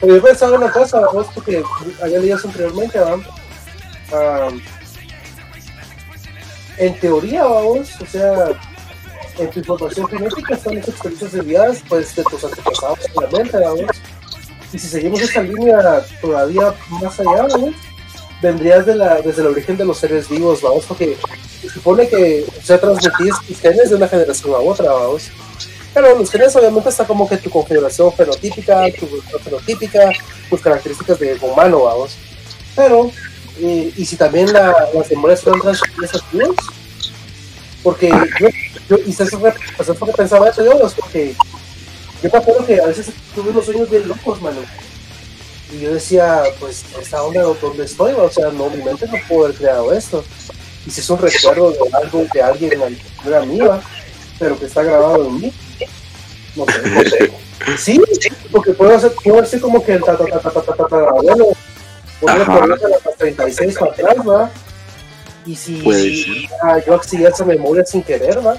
Pero yo pensaba una cosa, vamos, porque había leído eso anteriormente, vamos. Ah, en teoría, vamos, o sea, en tu información genética están las experiencias de vidas pues, de tus antepasados, obviamente, vamos. Y si seguimos esa línea todavía más allá, vamos, vendrías de la, desde el origen de los seres vivos, vamos, porque se supone que se transmitís tus genes de una generación a otra, vamos. Pero los genes obviamente está como que tu configuración fenotípica, tu fenotípica, tus características de humano, vamos. Pero, eh, y si también la- las memorias fueron transferidas a Porque yo, yo y fue que pensaba eso yo, porque yo me acuerdo que a veces tuve unos sueños bien locos, mano. Y yo decía, pues, esta onda donde estoy, o sea, no, mi mente no pudo haber creado esto. Y si es un recuerdo de algo de alguien, una amiga, pero que está grabado en mí, no sé. Sí, porque puedo hacer, puedo hacer como que el ta ta ta ta ta ta ta ta abuelo, Y si, si ah, yo accedí a esa memoria sin querer, ¿va?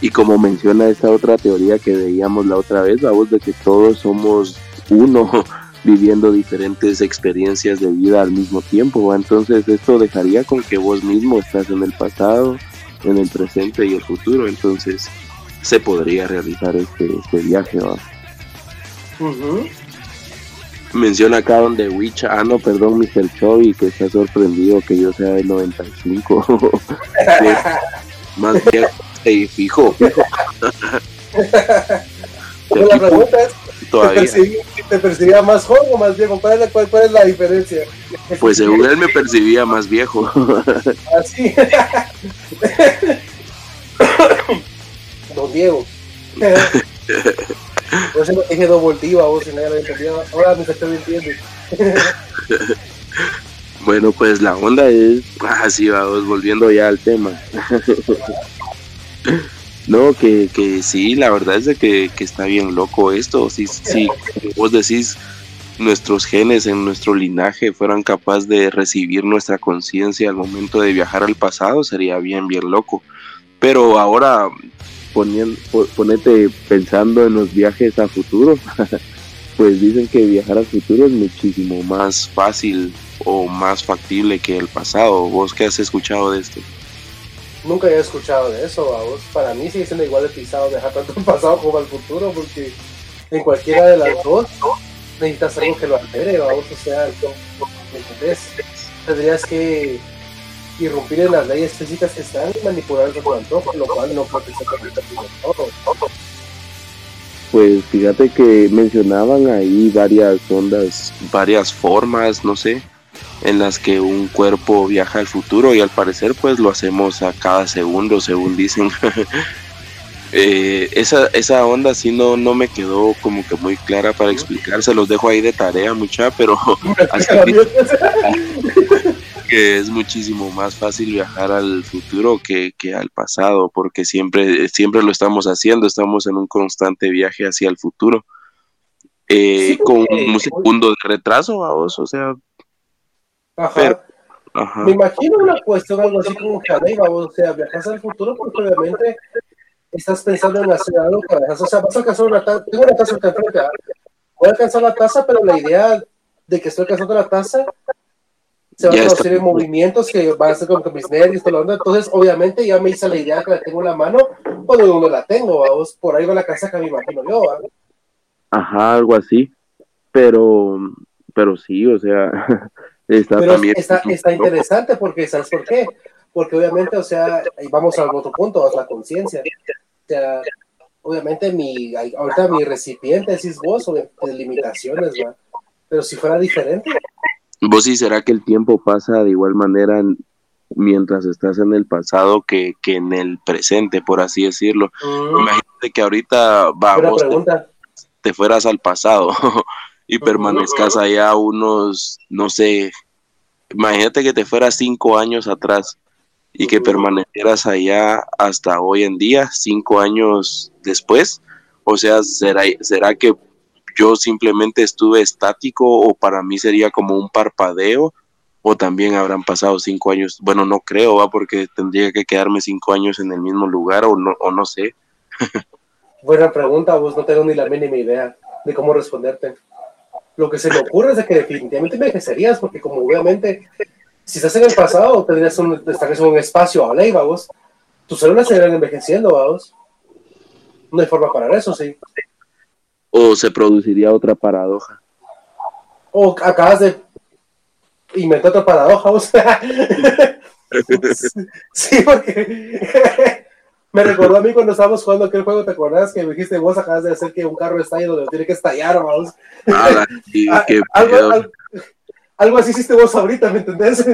Y como menciona esta otra teoría que veíamos la otra vez, vamos de que todos somos uno viviendo diferentes experiencias de vida al mismo tiempo. Entonces esto dejaría con que vos mismo estás en el pasado, en el presente y el futuro. Entonces se podría realizar este, este viaje. ¿va? Menciona acá donde Witch, ah no, perdón, Mr. Chovy, que está sorprendido que yo sea del 95. más bien, y fijo. la pregunta es, ¿te percibía, más joven o más viejo? ¿Cuál es, la, cuál, cuál es la diferencia? Pues según él me percibía más viejo. Así. Don Diego. Yo se lo dije dos voltivas, vos si nadie lo entendido. Ahora me estoy mintiendo. bueno, pues la onda es. Así ah, vamos, volviendo ya al tema. No, que, que sí, la verdad es que, que está bien loco esto. Sí, sí, vos decís, nuestros genes en nuestro linaje fueran capaces de recibir nuestra conciencia al momento de viajar al pasado, sería bien, bien loco. Pero ahora, poniendo, ponete pensando en los viajes a futuro, pues dicen que viajar al futuro es muchísimo más fácil o más factible que el pasado. ¿Vos qué has escuchado de esto? nunca había escuchado de eso, vamos. Para mí sigue siendo igual de pisado dejar tanto el pasado como el futuro, porque en cualquiera de las dos necesitas algo que lo altere, vamos. O sea, ¿me Tendrías que irrumpir en las leyes físicas que están y manipular tu antojo, lo cual no puede ser todo. Pues fíjate que mencionaban ahí varias ondas, varias formas, no sé, en las que un cuerpo viaja al futuro y al parecer pues lo hacemos a cada segundo según dicen eh, esa, esa onda sí no, no me quedó como que muy clara para explicar se los dejo ahí de tarea mucha pero que es muchísimo más fácil viajar al futuro que, que, al pasado porque siempre siempre lo estamos haciendo estamos en un constante viaje hacia el futuro. Eh, con un segundo de retraso vamos o sea Ajá. Me imagino una cuestión algo así como que o sea, viajas al futuro porque obviamente estás pensando en hacer algo para o sea, vas a alcanzar una taza, tengo una que voy a alcanzar la taza, pero la idea de que estoy alcanzando la taza se van a en movimientos que van a ser como que mis nervios, todo lo entonces obviamente ya me hice la idea que la tengo en la mano cuando no la tengo, vamos, por ahí va la casa que me imagino yo, Ajá, algo así, pero, pero sí, o sea, Está Pero está, está, interesante porque, ¿sabes por qué? Porque obviamente, o sea, vamos al otro punto, a la conciencia. O sea, obviamente mi, ahorita mi recipiente es vos de, limitaciones, ¿va? Pero si fuera diferente. ¿Vos sí será que el tiempo pasa de igual manera mientras estás en el pasado que, que en el presente, por así decirlo? Mm. Imagínate que ahorita vamos, te, te fueras al pasado y permanezcas allá unos, no sé, imagínate que te fueras cinco años atrás y que permanecieras allá hasta hoy en día, cinco años después. O sea, ¿será, será que yo simplemente estuve estático o para mí sería como un parpadeo? O también habrán pasado cinco años. Bueno, no creo, ¿va? porque tendría que quedarme cinco años en el mismo lugar o no, o no sé. Buena pregunta, vos no tengo ni la mínima idea de cómo responderte lo que se me ocurre es de que definitivamente envejecerías, porque como obviamente, si estás en el pasado, tendrías un, estarías en un espacio a ley, vamos, tus células se envejeciendo, vamos. No hay forma para eso, sí. O se produciría otra paradoja. O acabas de inventar otra paradoja, vos. sí, porque me recordó a mí cuando estábamos jugando aquel juego, ¿te acordás? Que me dijiste, vos acabas de hacer que un carro estalle donde tiene que estallar, vamos. Ah, ah algo, algo, así hiciste vos ahorita, ¿me entendés?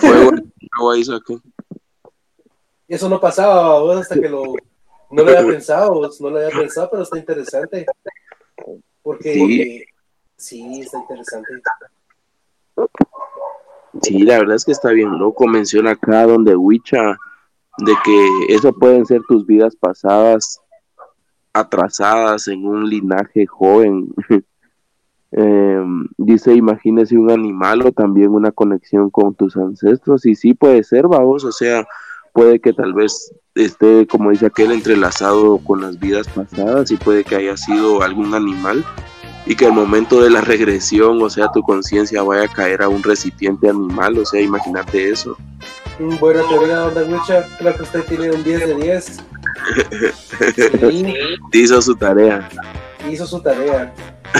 Fuego, hizo aquí. eso no pasaba vos, hasta que lo no lo había pensado, no lo había pensado, pero está interesante. Porque sí, está interesante. Sí, la verdad es que está bien loco. Menciona acá donde Wicha de que eso pueden ser tus vidas pasadas atrasadas en un linaje joven. Em, dice, imagínese un animal o también una conexión con tus ancestros. Y sí puede ser, vamos, o sea, puede que tal vez esté, como dice aquel, entrelazado con las vidas pasadas y puede que haya sido algún animal y que al momento de la regresión, o sea, tu conciencia vaya a caer a un recipiente animal, o sea, imagínate eso. Buena teoría, Don Mucha, creo que usted tiene un 10 de 10. Hizo su tarea. Hizo su tarea.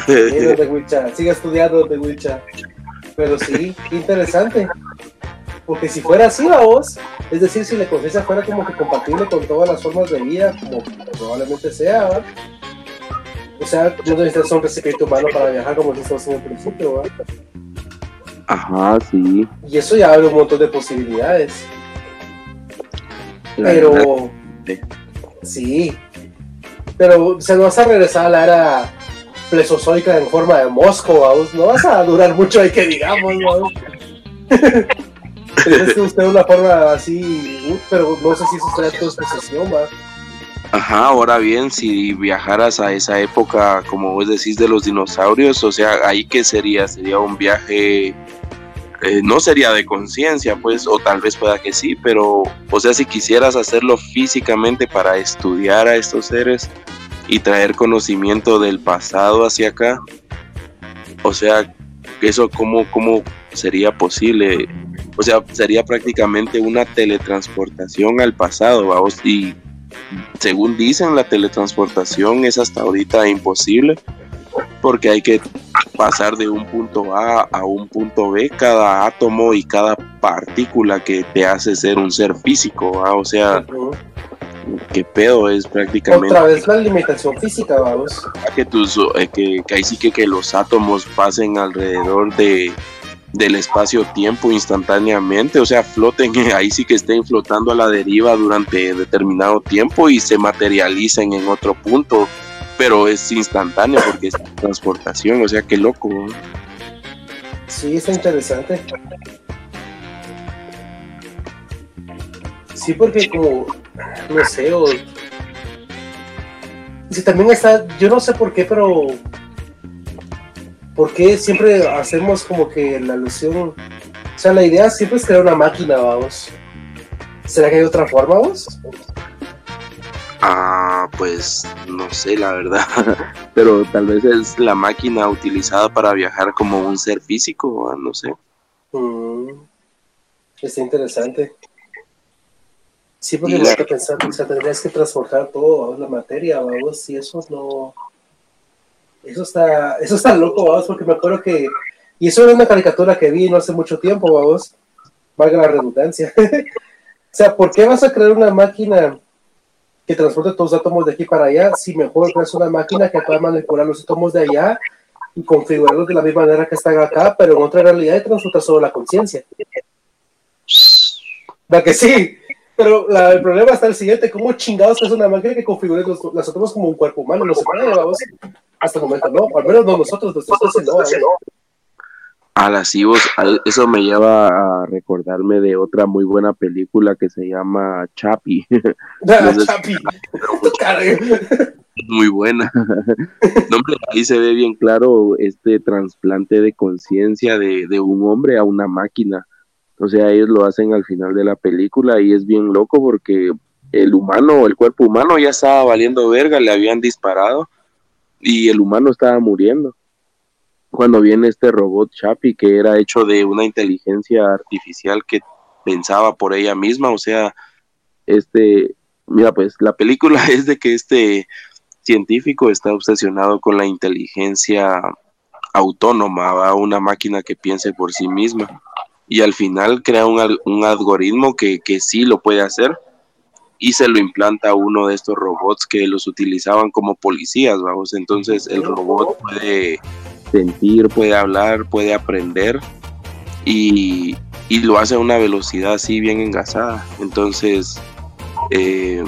Sigue estudiando Wicha. Pero sí, interesante. Porque si fuera así la voz, es decir, si la conciencia fuera como que compatible con todas las formas de vida, como probablemente sea, ¿verdad? o sea, no necesitas un recipiente humano para viajar como dijimos en el principio, ¿verdad? Ajá, sí. Y eso ya abre un montón de posibilidades. Pero. Sí. Pero se nos vas a regresar a la era plesiozoica en forma de mosco, ¿vamos? no vas a durar mucho ahí que digamos, ¿no? es que usted una forma así, pero no sé si eso tu exposición, ¿va? Ajá, ahora bien, si viajaras a esa época, como vos decís, de los dinosaurios, o sea, ahí qué sería? Sería un viaje, eh, no sería de conciencia, pues, o tal vez pueda que sí, pero, o sea, si quisieras hacerlo físicamente para estudiar a estos seres y traer conocimiento del pasado hacia acá, o sea, eso cómo, cómo sería posible, o sea, sería prácticamente una teletransportación al pasado, vamos, y según dicen, la teletransportación es hasta ahorita imposible porque hay que pasar de un punto A a un punto B cada átomo y cada partícula que te hace ser un ser físico, o sea, qué pedo es prácticamente. Otra vez la limitación física, vamos. Que, tus, eh, que, que ahí sí que, que los átomos pasen alrededor de del espacio-tiempo instantáneamente, o sea, floten, ahí sí que estén flotando a la deriva durante determinado tiempo y se materialicen en otro punto, pero es instantáneo porque es transportación, o sea, qué loco. Sí, está interesante. Sí, porque como, no sé, o... Sí, también está, yo no sé por qué, pero ¿por qué siempre hacemos como que la alusión? O sea, la idea siempre es crear una máquina, vamos. ¿Será que hay otra forma, vos? Ah, pues no sé, la verdad. Pero tal vez es la máquina utilizada para viajar como un ser físico, no sé. Mm, está interesante. Sí, porque me está pensando, o sea, tendrías que transportar todo a la materia, vamos, y eso no eso está, eso está loco, vamos, porque me acuerdo que. Y eso era una caricatura que vi no hace mucho tiempo, vamos. Valga la redundancia. o sea, ¿por qué vas a crear una máquina que transporte los átomos de aquí para allá si mejor creas una máquina que pueda manipular los átomos de allá y configurarlos de la misma manera que están acá, pero en otra realidad y transportar solo la conciencia? ¿Va que sí? Pero la, el problema está el siguiente, ¿cómo chingados es una máquina que configure los, los átomos como un cuerpo humano? No se puede, vamos. Hasta el momento no, al menos no nosotros, nosotros no. A las IVOS, eso me lleva a recordarme de otra muy buena película que se llama Chapi. Ah, Chapi. muy buena. No, ahí se ve bien claro este trasplante de conciencia de, de un hombre a una máquina. O sea, ellos lo hacen al final de la película y es bien loco porque el humano, el cuerpo humano ya estaba valiendo verga, le habían disparado y el humano estaba muriendo. Cuando viene este robot Chapi, que era hecho de una inteligencia artificial que pensaba por ella misma, o sea, este, mira, pues la película es de que este científico está obsesionado con la inteligencia autónoma, una máquina que piense por sí misma. Y al final crea un, un algoritmo que, que sí lo puede hacer, y se lo implanta a uno de estos robots que los utilizaban como policías, vamos. Entonces el robot puede sentir, puede hablar, puede aprender y, lo hace a una velocidad así bien engasada. Entonces eh,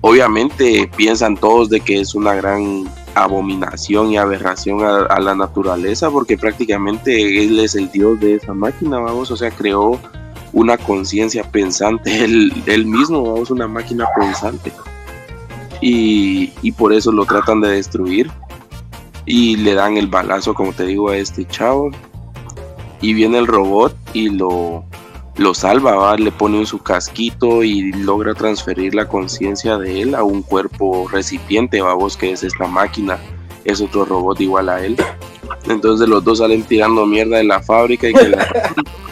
obviamente piensan todos de que es una gran abominación y aberración a, la naturaleza porque prácticamente él es el dios de esa máquina, vamos, o sea, creó una conciencia pensante, él, mismo, vamos, una máquina pensante. Y, y, por eso lo tratan de destruir y le dan el balazo, como te digo, a este chavo. Y viene el robot y lo, lo salva, le pone su casquito y logra transferir la conciencia de él a un cuerpo recipiente, vamos, que es esta máquina, es otro robot igual a él. Entonces los dos salen tirando mierda de la fábrica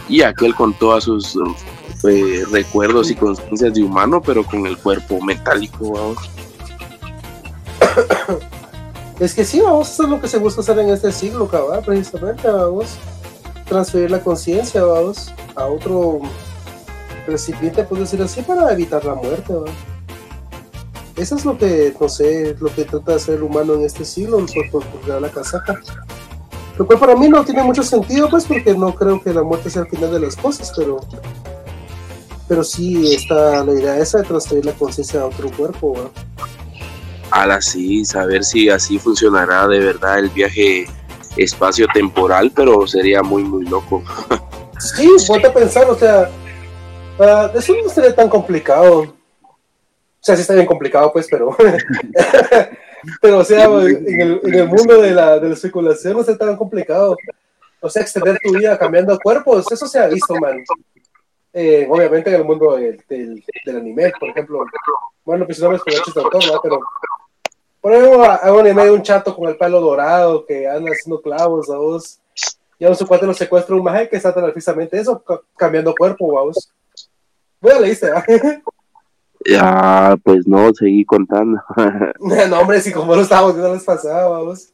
y, aquel con todos sus eh, recuerdos y conciencias de humano, pero con el cuerpo metálico, vamos. Es que sí, vamos, eso es lo que se busca hacer en este siglo, cabal, precisamente, vamos transferir la conciencia, vamos, a otro recipiente, puedo decir así, para evitar la muerte, Eso es lo que, no sé, lo que trata de hacer el humano en este siglo, por, por, la casaca. Lo cual para mí no tiene mucho sentido, pues, porque no creo que la muerte sea el final de las cosas, pero pero sí está la idea esa de transferir la conciencia a otro cuerpo. ¿verdad? Ahora sí, saber si así funcionará de verdad el viaje espacio-temporal, pero sería muy, muy loco. sí, ponte a pensar, o sea, uh, eso no sería tan complicado. O sea, sí está bien complicado, pues, pero. pero, o sea, en el, en el mundo de la, de la especulación no sería tan complicado. O sea, extender tu vida cambiando cuerpos, eso se ha visto, man. Eh, obviamente en el mundo del, del, anime, por ejemplo. Bueno, pues no me doctor, ¿no? Pero por ejemplo, a un anime un chato con el pelo dorado que anda haciendo clavos, a vos. Y a su cuate lo secuestra un maje que está precisamente eso, cambiando cuerpo, vamos. Voy a leíste, Ya, pues no, seguí contando. no, hombre, si como lo estábamos viendo les pasaba, vamos.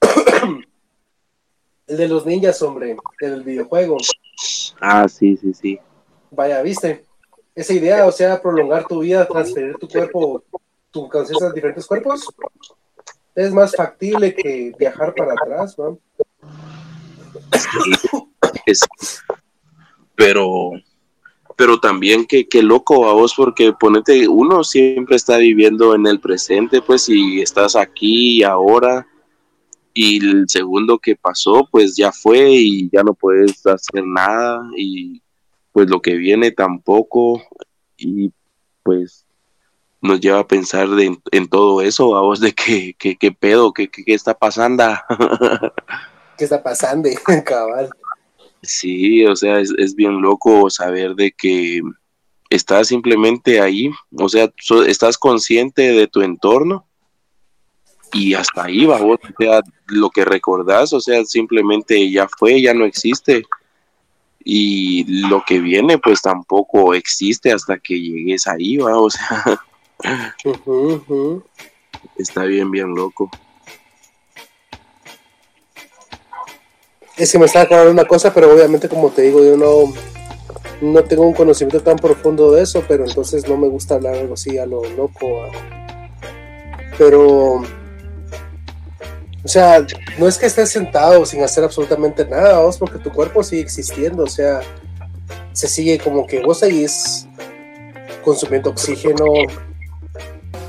el de los ninjas, hombre, el videojuego. Ah, sí, sí, sí. Vaya, viste. Esa idea, o sea, prolongar tu vida, transferir tu cuerpo tu conciencia en diferentes cuerpos, es más factible que viajar para atrás, ¿no? pero pero también que, loco a vos porque ponete uno siempre está viviendo en el presente pues y estás aquí y ahora y el segundo que pasó pues ya fue y ya no puedes hacer nada y pues lo que viene tampoco y pues nos lleva a pensar en todo eso, a vos de qué, qué, pedo, qué, qué, está pasando. ¿Qué está pasando, cabal? Sí, o sea, es, bien loco saber de que estás simplemente ahí, o sea, estás consciente de tu entorno y hasta ahí va vos, o sea, lo que recordás, o sea, simplemente ya fue, ya no existe y lo que viene pues tampoco existe hasta que llegues ahí, va, o sea, Está bien, bien loco. Es que me estaba acordando una cosa, pero obviamente como te digo, yo no, no tengo un conocimiento tan profundo de eso, pero entonces no me gusta hablar algo así a lo loco. Pero, o sea, no es que estés sentado sin hacer absolutamente nada, vos, porque tu cuerpo sigue existiendo, o sea, se sigue como que vos seguís consumiendo oxígeno,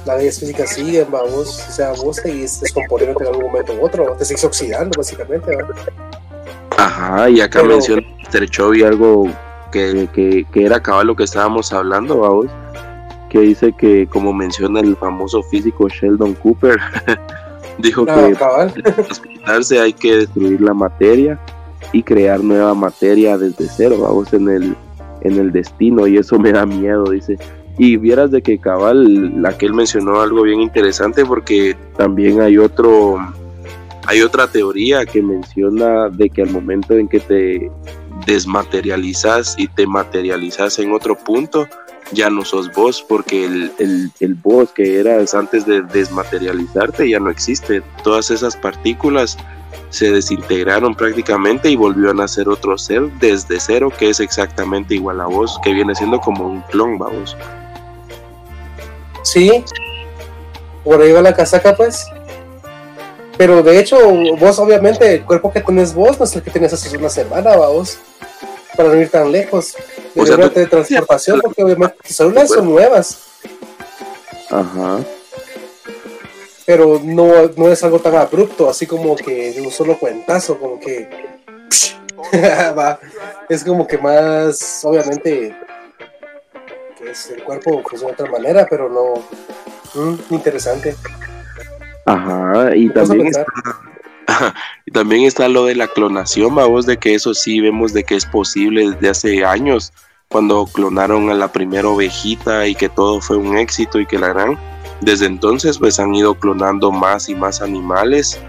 las leyes físicas siguen, vamos, o sea, vos seguís descomponiéndote en algún momento u otro, te sigues oxidando, básicamente, Ajá, y acá menciona Mr. Chovy algo que, que, que, era cabal lo que estábamos hablando, vamos, que dice que, como menciona el famoso físico Sheldon Cooper, dijo ah, que para explicarse hay que destruir la materia y crear nueva materia desde cero, vamos, en el, en el destino, y eso me da miedo, dice y vieras de que cabal, la él mencionó algo bien interesante porque también hay otro, hay otra teoría que menciona de que al momento en que te desmaterializas y te materializas en otro punto, ya no sos vos, porque el, el, el, vos que eras antes de desmaterializarte ya no existe. Todas esas partículas se desintegraron prácticamente y volvió a nacer otro ser desde cero que es exactamente igual a vos, que viene siendo como un clon, vamos. Sí, por ahí va la casaca, pues. Pero de hecho, vos, obviamente, el cuerpo que tenés vos no es el que tenías hace una semana, vos. Para no ir tan lejos. O sea, de transportación, porque obviamente tus células son nuevas. Ajá. Pero no, no es algo tan abrupto, así como que de un solo cuentazo, como que. va. Es como que más, obviamente, que es, el cuerpo funciona de otra manera, pero no. Mm, interesante. Ajá, y también está, y también está lo de la clonación, vamos, de que eso sí vemos de que es posible desde hace años, cuando clonaron a la primera ovejita y que todo fue un éxito y que la gran, desde entonces pues han ido clonando más y más animales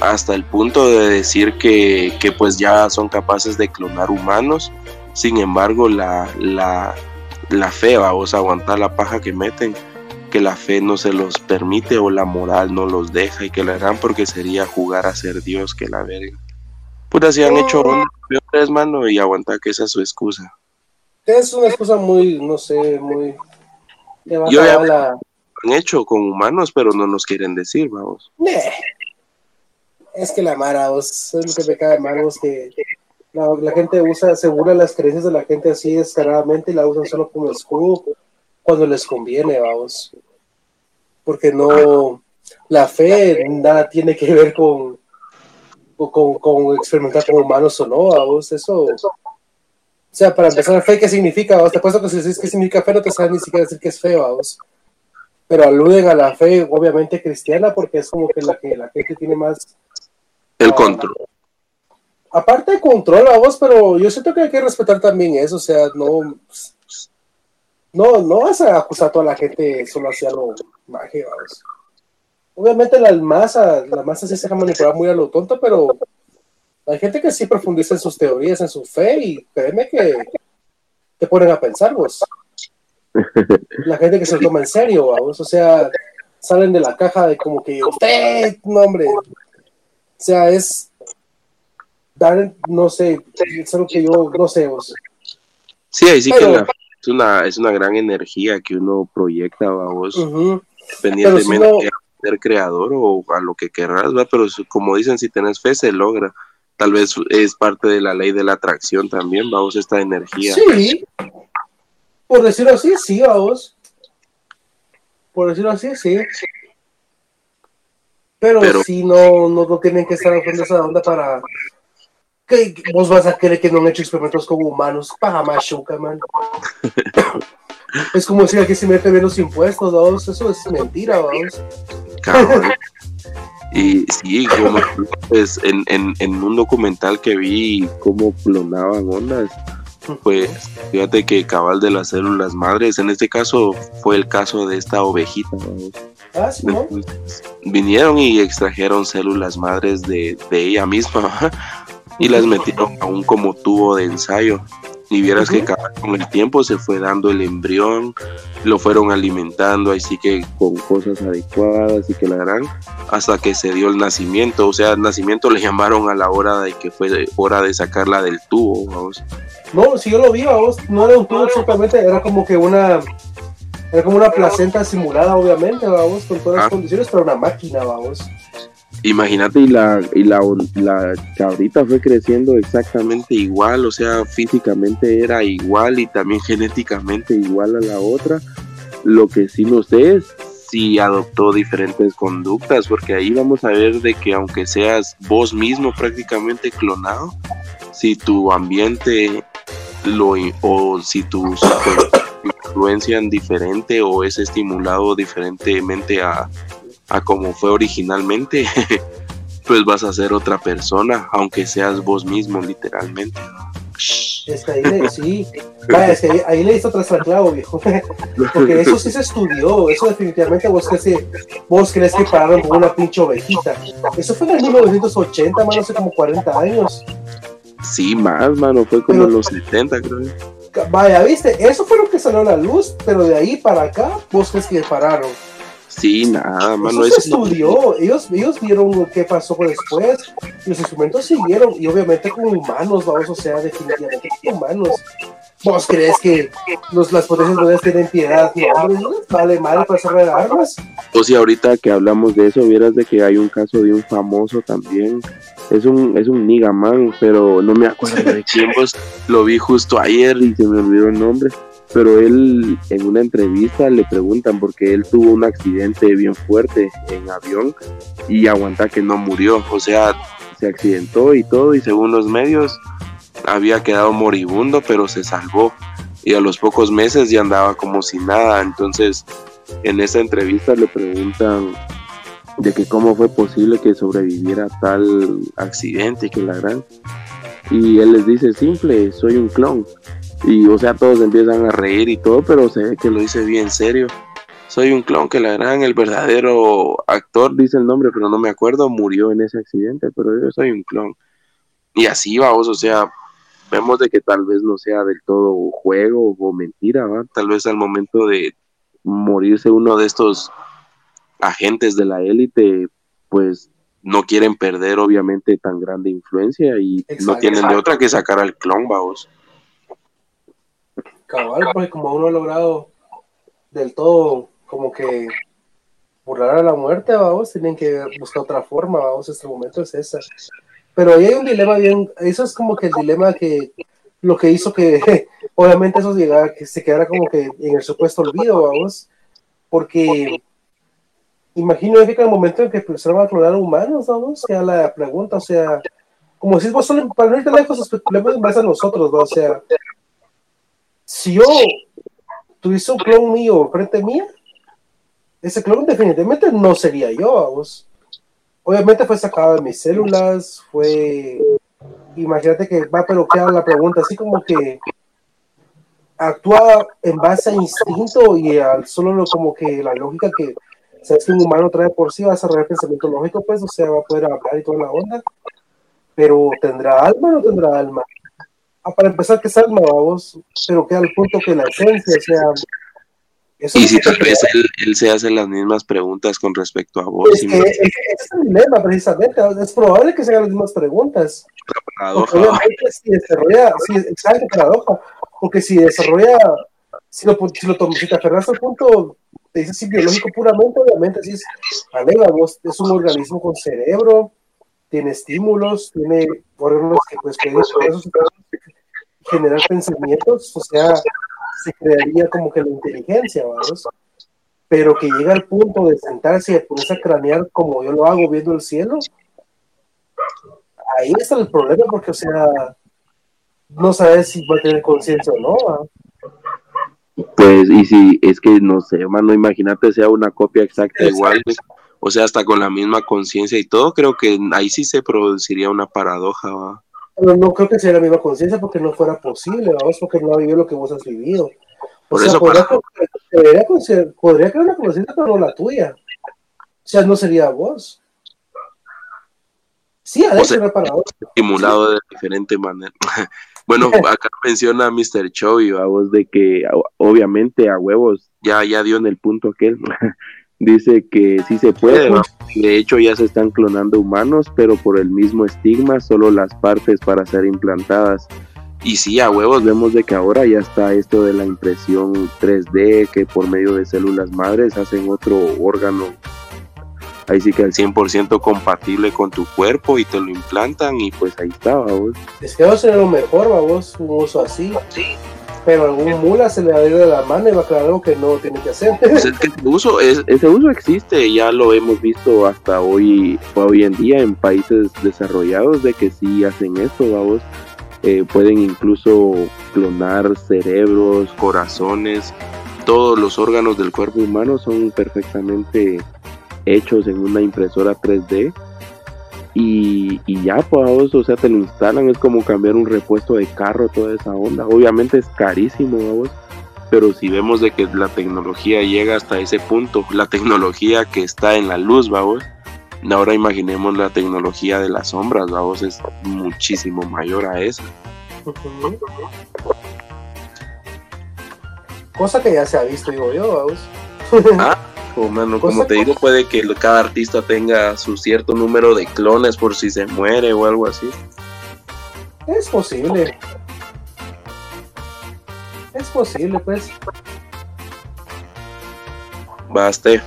hasta el punto de decir que, que pues ya son capaces de clonar humanos, sin embargo la, la, la fe, vamos a aguantar la paja que meten que la fe no se los permite o la moral no los deja y que la harán porque sería jugar a ser Dios que la verga. Pues así han hecho oh. peores, mano, y aguantar que esa es su excusa. Es una excusa muy, no sé, muy... Yo ya la... han hecho con humanos, pero no nos quieren decir, vamos. Es que la Mara, es lo que me cae mal, que la, gente usa, asegura las creencias de la gente así descaradamente y la usan solo como escudo cuando les conviene, vamos. Porque no, la fe nada tiene que ver con, con, con experimentar con humanos o no, vamos, eso. O sea, para empezar, fe, ¿qué significa? Vamos? Te puesto que si dices qué significa fe, no te sabes ni siquiera decir que es fe, vamos. Pero aluden a la fe, obviamente cristiana, porque es como que la que la gente tiene más. El control. Aparte de control, vamos, pero yo siento que hay que respetar también eso, o sea, no. No, no vas a acusar a toda la gente solo hacia lo magia, Obviamente la masa, la masa sí se deja manipular muy a lo tonto, pero hay gente que sí profundiza en sus teorías, en su fe, y créeme que te ponen a pensar, vos. La gente que se lo toma en serio, vamos, o sea, salen de la caja de como que usted, no hombre. O sea, es dar, no sé, es algo que yo no sé, vos. Sí, ahí sí que la es una, es una gran energía que uno proyecta a vos, independientemente de ser creador o a lo que querrás, ¿va? pero como dicen, si tenés fe se logra. Tal vez es parte de la ley de la atracción también, vamos, esta energía. Sí, por decirlo así, sí, vamos. Por decirlo así, sí. Pero, pero si no, no, no, tienen que estar en esa onda para ¿Qué, vos vas a querer que no han hecho experimentos con humanos? Paga más chuca, man. es como decir que se mete bien los impuestos, vamos. Eso es mentira, vamos. Y sí, como pues, en, en, en, un documental que vi cómo clonaban ondas, pues fíjate que cabal de las células madres, en este caso fue el caso de esta ovejita. Ah, ¿sí, ¿no? Vinieron y extrajeron células madres de, de ella misma y las metieron aún como tubo de ensayo. Y vieras que con el tiempo se fue dando el embrión, lo fueron alimentando, así que con cosas adecuadas y que la harán, hasta que se dio el nacimiento. O sea, el nacimiento le llamaron a la hora de que fue hora de sacarla del tubo, vamos. No, si yo lo vi, vamos, no era un tubo exactamente, era como que una, era como una placenta simulada, obviamente, vamos, con todas las ah. condiciones, pero una máquina, vamos. Imagínate, y la, y la, la cabrita fue creciendo exactamente igual, o sea, físicamente era igual y también genéticamente igual a la otra. Lo que sí no sé es si adoptó diferentes conductas, porque ahí vamos a ver de que aunque seas vos mismo prácticamente clonado, si tu ambiente lo o si tus influencian diferente o es estimulado diferentemente a, a como fue originalmente, pues vas a ser otra persona, aunque seas vos mismo, literalmente. Es que ahí le, sí, Vaya, es que ahí, le hizo tras clavo, viejo. Porque eso sí se estudió, eso definitivamente vos crees que, vos crees que pararon con una pinche ovejita. Eso fue en el 1980, mano, hace como 40 años. Sí, más, mano, fue como en los 70, creo. Vaya, viste, eso fue lo que salió a la luz, pero de ahí para acá, vos crees que pararon. Sí, nada, mano. Eso se estudió. Ellos, ellos vieron qué pasó después. Y los instrumentos siguieron. Y obviamente con humanos, vamos, o sea, definitivamente con humanos. ¿Vos crees que los, las potencias modernas tienen piedad? No, vale mal para hacer armas. O si ahorita que hablamos de eso, vieras de que hay un caso de un famoso también Es un, es un Nigaman, pero no me acuerdo de quién vos lo vi justo ayer y se me olvidó el nombre. Pero él en una entrevista le preguntan porque él tuvo un accidente bien fuerte en avión y aguanta que no murió. O sea, se accidentó y todo y según los medios había quedado moribundo, pero se salvó y a los pocos meses ya andaba como si nada. Entonces, en esa entrevista le preguntan de que cómo fue posible que sobreviviera tal accidente que la gran. Y él les dice simple, soy un clon. Y o sea, todos empiezan a reír y todo, pero se ve que lo dice bien serio. Soy un clon que la gran, el verdadero actor, dice el nombre, pero no me acuerdo, murió en ese accidente, pero yo soy un clon. Y así vamos, o sea, vemos de que tal vez no sea del todo juego o mentira, ¿va? Tal vez al momento de morirse uno de estos agentes de la élite, pues no quieren perder obviamente tan grande influencia y no tienen de otra que sacar al clon, vamos. Cabal, porque como uno ha logrado del todo como que burlar a la muerte, vamos, tienen que buscar otra forma, vamos, este momento es esa. Pero ahí hay un dilema bien, eso es como que el dilema que lo que hizo que obviamente eso llegara, que se quedara como que en el supuesto olvido, vamos, porque imagino que en el momento en que empezaron a clonar humanos, vamos, que a la pregunta, o sea, como decís vos, solo para no ir lejos, especulemos más a nosotros, ¿no? o sea, si yo tuviese un clon mío frente mía, ese clon definitivamente no sería yo, vamos obviamente fue sacado de mis células, fue, imagínate que va pero queda la pregunta, así como que actúa en base a instinto y al solo como que la lógica que sabes que un humano trae por sí va a desarrollar pensamiento lógico, pues, o sea, va a poder hablar y toda la onda, pero ¿tendrá alma o no tendrá alma? Ah, para empezar, ¿qué es alma, vamos? Pero queda el punto que la esencia, o sea, y si tal vez él, se hace las mismas preguntas con respecto a vos. Es, que, es, es el dilema, precisamente. Es probable que se hagan las mismas preguntas. paradoja. Obviamente, si desarrolla, si, exacto, paradoja. Porque si desarrolla, si lo, si lo si te aferras al punto, te dices si biológico puramente, obviamente, si es, alega, vos es un organismo con cerebro, tiene estímulos, tiene órganos que pues pueden generar pensamientos, o sea, se crearía como que la inteligencia, ¿vamos? Pero que llega al punto de sentarse y ponerse a cranear como yo lo hago viendo el cielo, ahí está el problema, porque, o sea, no sabes si va a tener conciencia o no. Pues, y si es que no sé, mano, imagínate sea una copia exacta igual, o sea, hasta con la misma conciencia y todo, creo que ahí sí se produciría una paradoja. ¿va? No creo que sea la misma conciencia porque no fuera posible, vamos, porque no ha vivido lo que vos has vivido. O Por sea, eso podría, podría, podría crear una conciencia, pero no la tuya. O sea, no sería vos. Sí, ha de ser reparador. Estimulado de diferente manera. bueno, acá menciona a Mr. Chovy, vos, de que obviamente a huevos ya, ya dio en el punto aquel. dice que sí se puede, de hecho ya se están clonando humanos, pero por el mismo estigma, solo las partes para ser implantadas. Y sí, a huevos vemos de que ahora ya está esto de la impresión 3D, que por medio de células madres hacen otro órgano, ahí sí que al 100% compatible con tu cuerpo y te lo implantan y pues ahí está, vos. Es que va a ser lo mejor, vos, un uso así. Sí pero algún mula se le va a ir de la mano y va a crear algo que no tiene que hacer. Pues es que ese uso, es, ese uso existe, ya lo hemos visto hasta hoy, hoy en día en países desarrollados de que sí hacen esto, vamos. Eh, pueden incluso clonar cerebros, corazones, todos los órganos del cuerpo humano son perfectamente hechos en una impresora 3D y, ya, pues, o sea, te lo instalan, es como cambiar un repuesto de carro, toda esa onda. Obviamente es carísimo, vamos, pero si vemos de que la tecnología llega hasta ese punto, la tecnología que está en la luz, vamos, ahora imaginemos la tecnología de las sombras, vamos, es muchísimo mayor a esa. Cosa que ya se ha visto, digo yo, vamos. Ah, como te digo, puede que cada artista tenga su cierto número de clones por si se muere o algo así. Es posible. Es posible, pues. Baste.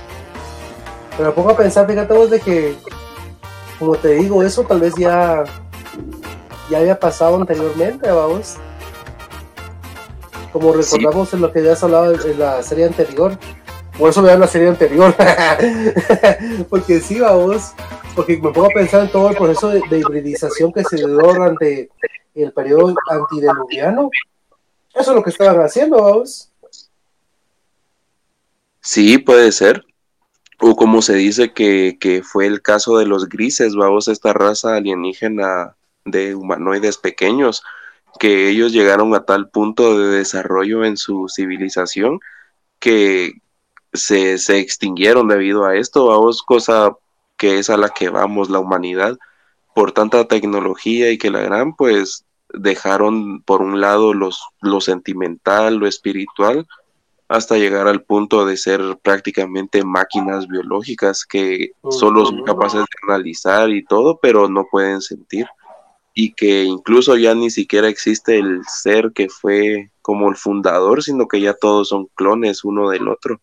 Pero pongo a pensar, fíjate vos de que como te digo, eso tal vez ya, ya había pasado anteriormente, vamos. Como recordamos en lo que ya has hablado en la serie anterior. Por eso vean la serie anterior. porque sí, vamos. Porque me a pensar en todo el proceso de, hibridización que se dio durante el periodo antediluviano. Eso es lo que estaban haciendo, vamos. Sí, puede ser. O como se dice que, que fue el caso de los grises, vamos, esta raza alienígena de humanoides pequeños, que ellos llegaron a tal punto de desarrollo en su civilización que se, se extinguieron debido a esto, vamos, cosa que es a la que vamos la humanidad por tanta tecnología y que la gran pues dejaron por un lado los, lo sentimental, lo espiritual, hasta llegar al punto de ser prácticamente máquinas biológicas que solo son capaces de analizar y todo, pero no pueden sentir. Y que incluso ya ni siquiera existe el ser que fue como el fundador, sino que ya todos son clones uno del otro.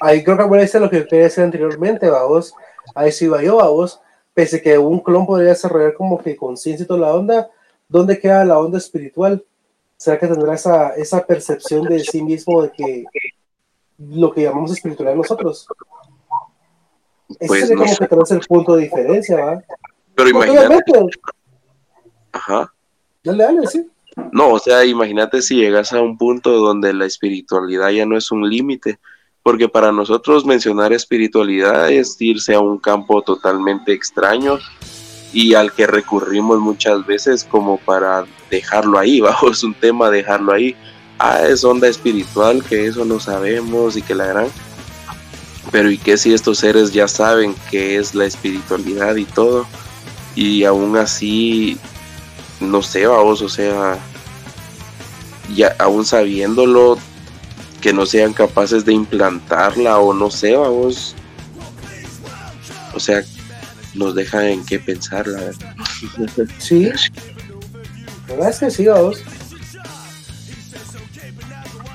Ahí creo que aparece lo que quería decir anteriormente, vamos. Ahí sí va yo, vamos. Pese que un clon podría desarrollar como que conciencia y toda la onda, ¿dónde queda la onda espiritual? ¿Será que tendrá esa, esa percepción de sí mismo de que lo que llamamos espiritualidad nosotros? Ese es como que tenemos el punto de diferencia, ¿va? Pero imagínate. Ajá. Dale, dale, sí. No, o sea, imagínate si llegas a un punto donde la espiritualidad ya no es un límite, porque para nosotros mencionar espiritualidad es irse a un campo totalmente extraño y al que recurrimos muchas veces como para dejarlo ahí, bajo es un tema dejarlo ahí. Ah, es onda espiritual, que eso no sabemos y que la gran... Pero ¿y qué si estos seres ya saben qué es la espiritualidad y todo? Y aún así, no sé, vamos, o sea, ya aún sabiéndolo, que no sean capaces de implantarla o no sé, vamos. O sea, nos deja en qué pensar, la verdad. Sí, la verdad es que sí, vamos.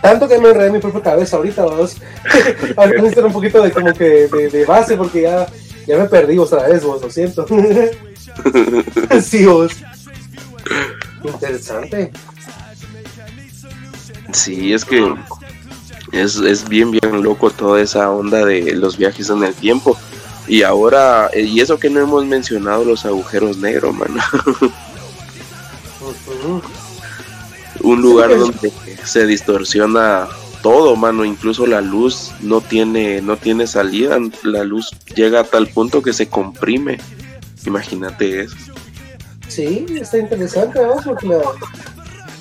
Tanto que me enredé en mi propia cabeza ahorita, vamos. Ahora necesito un poquito de como que de, base porque ya, ya me perdí otra vez, vos, lo siento. sí, vos. Interesante. Sí, es que es, es bien, bien loco toda esa onda de los viajes en el tiempo. Y ahora, eh, y eso que no hemos mencionado los agujeros negros, mano. Un lugar donde se distorsiona todo, mano, incluso la luz no tiene no tiene salida, la luz llega a tal punto que se comprime. Imagínate eso. Sí, está interesante, ¿no? Porque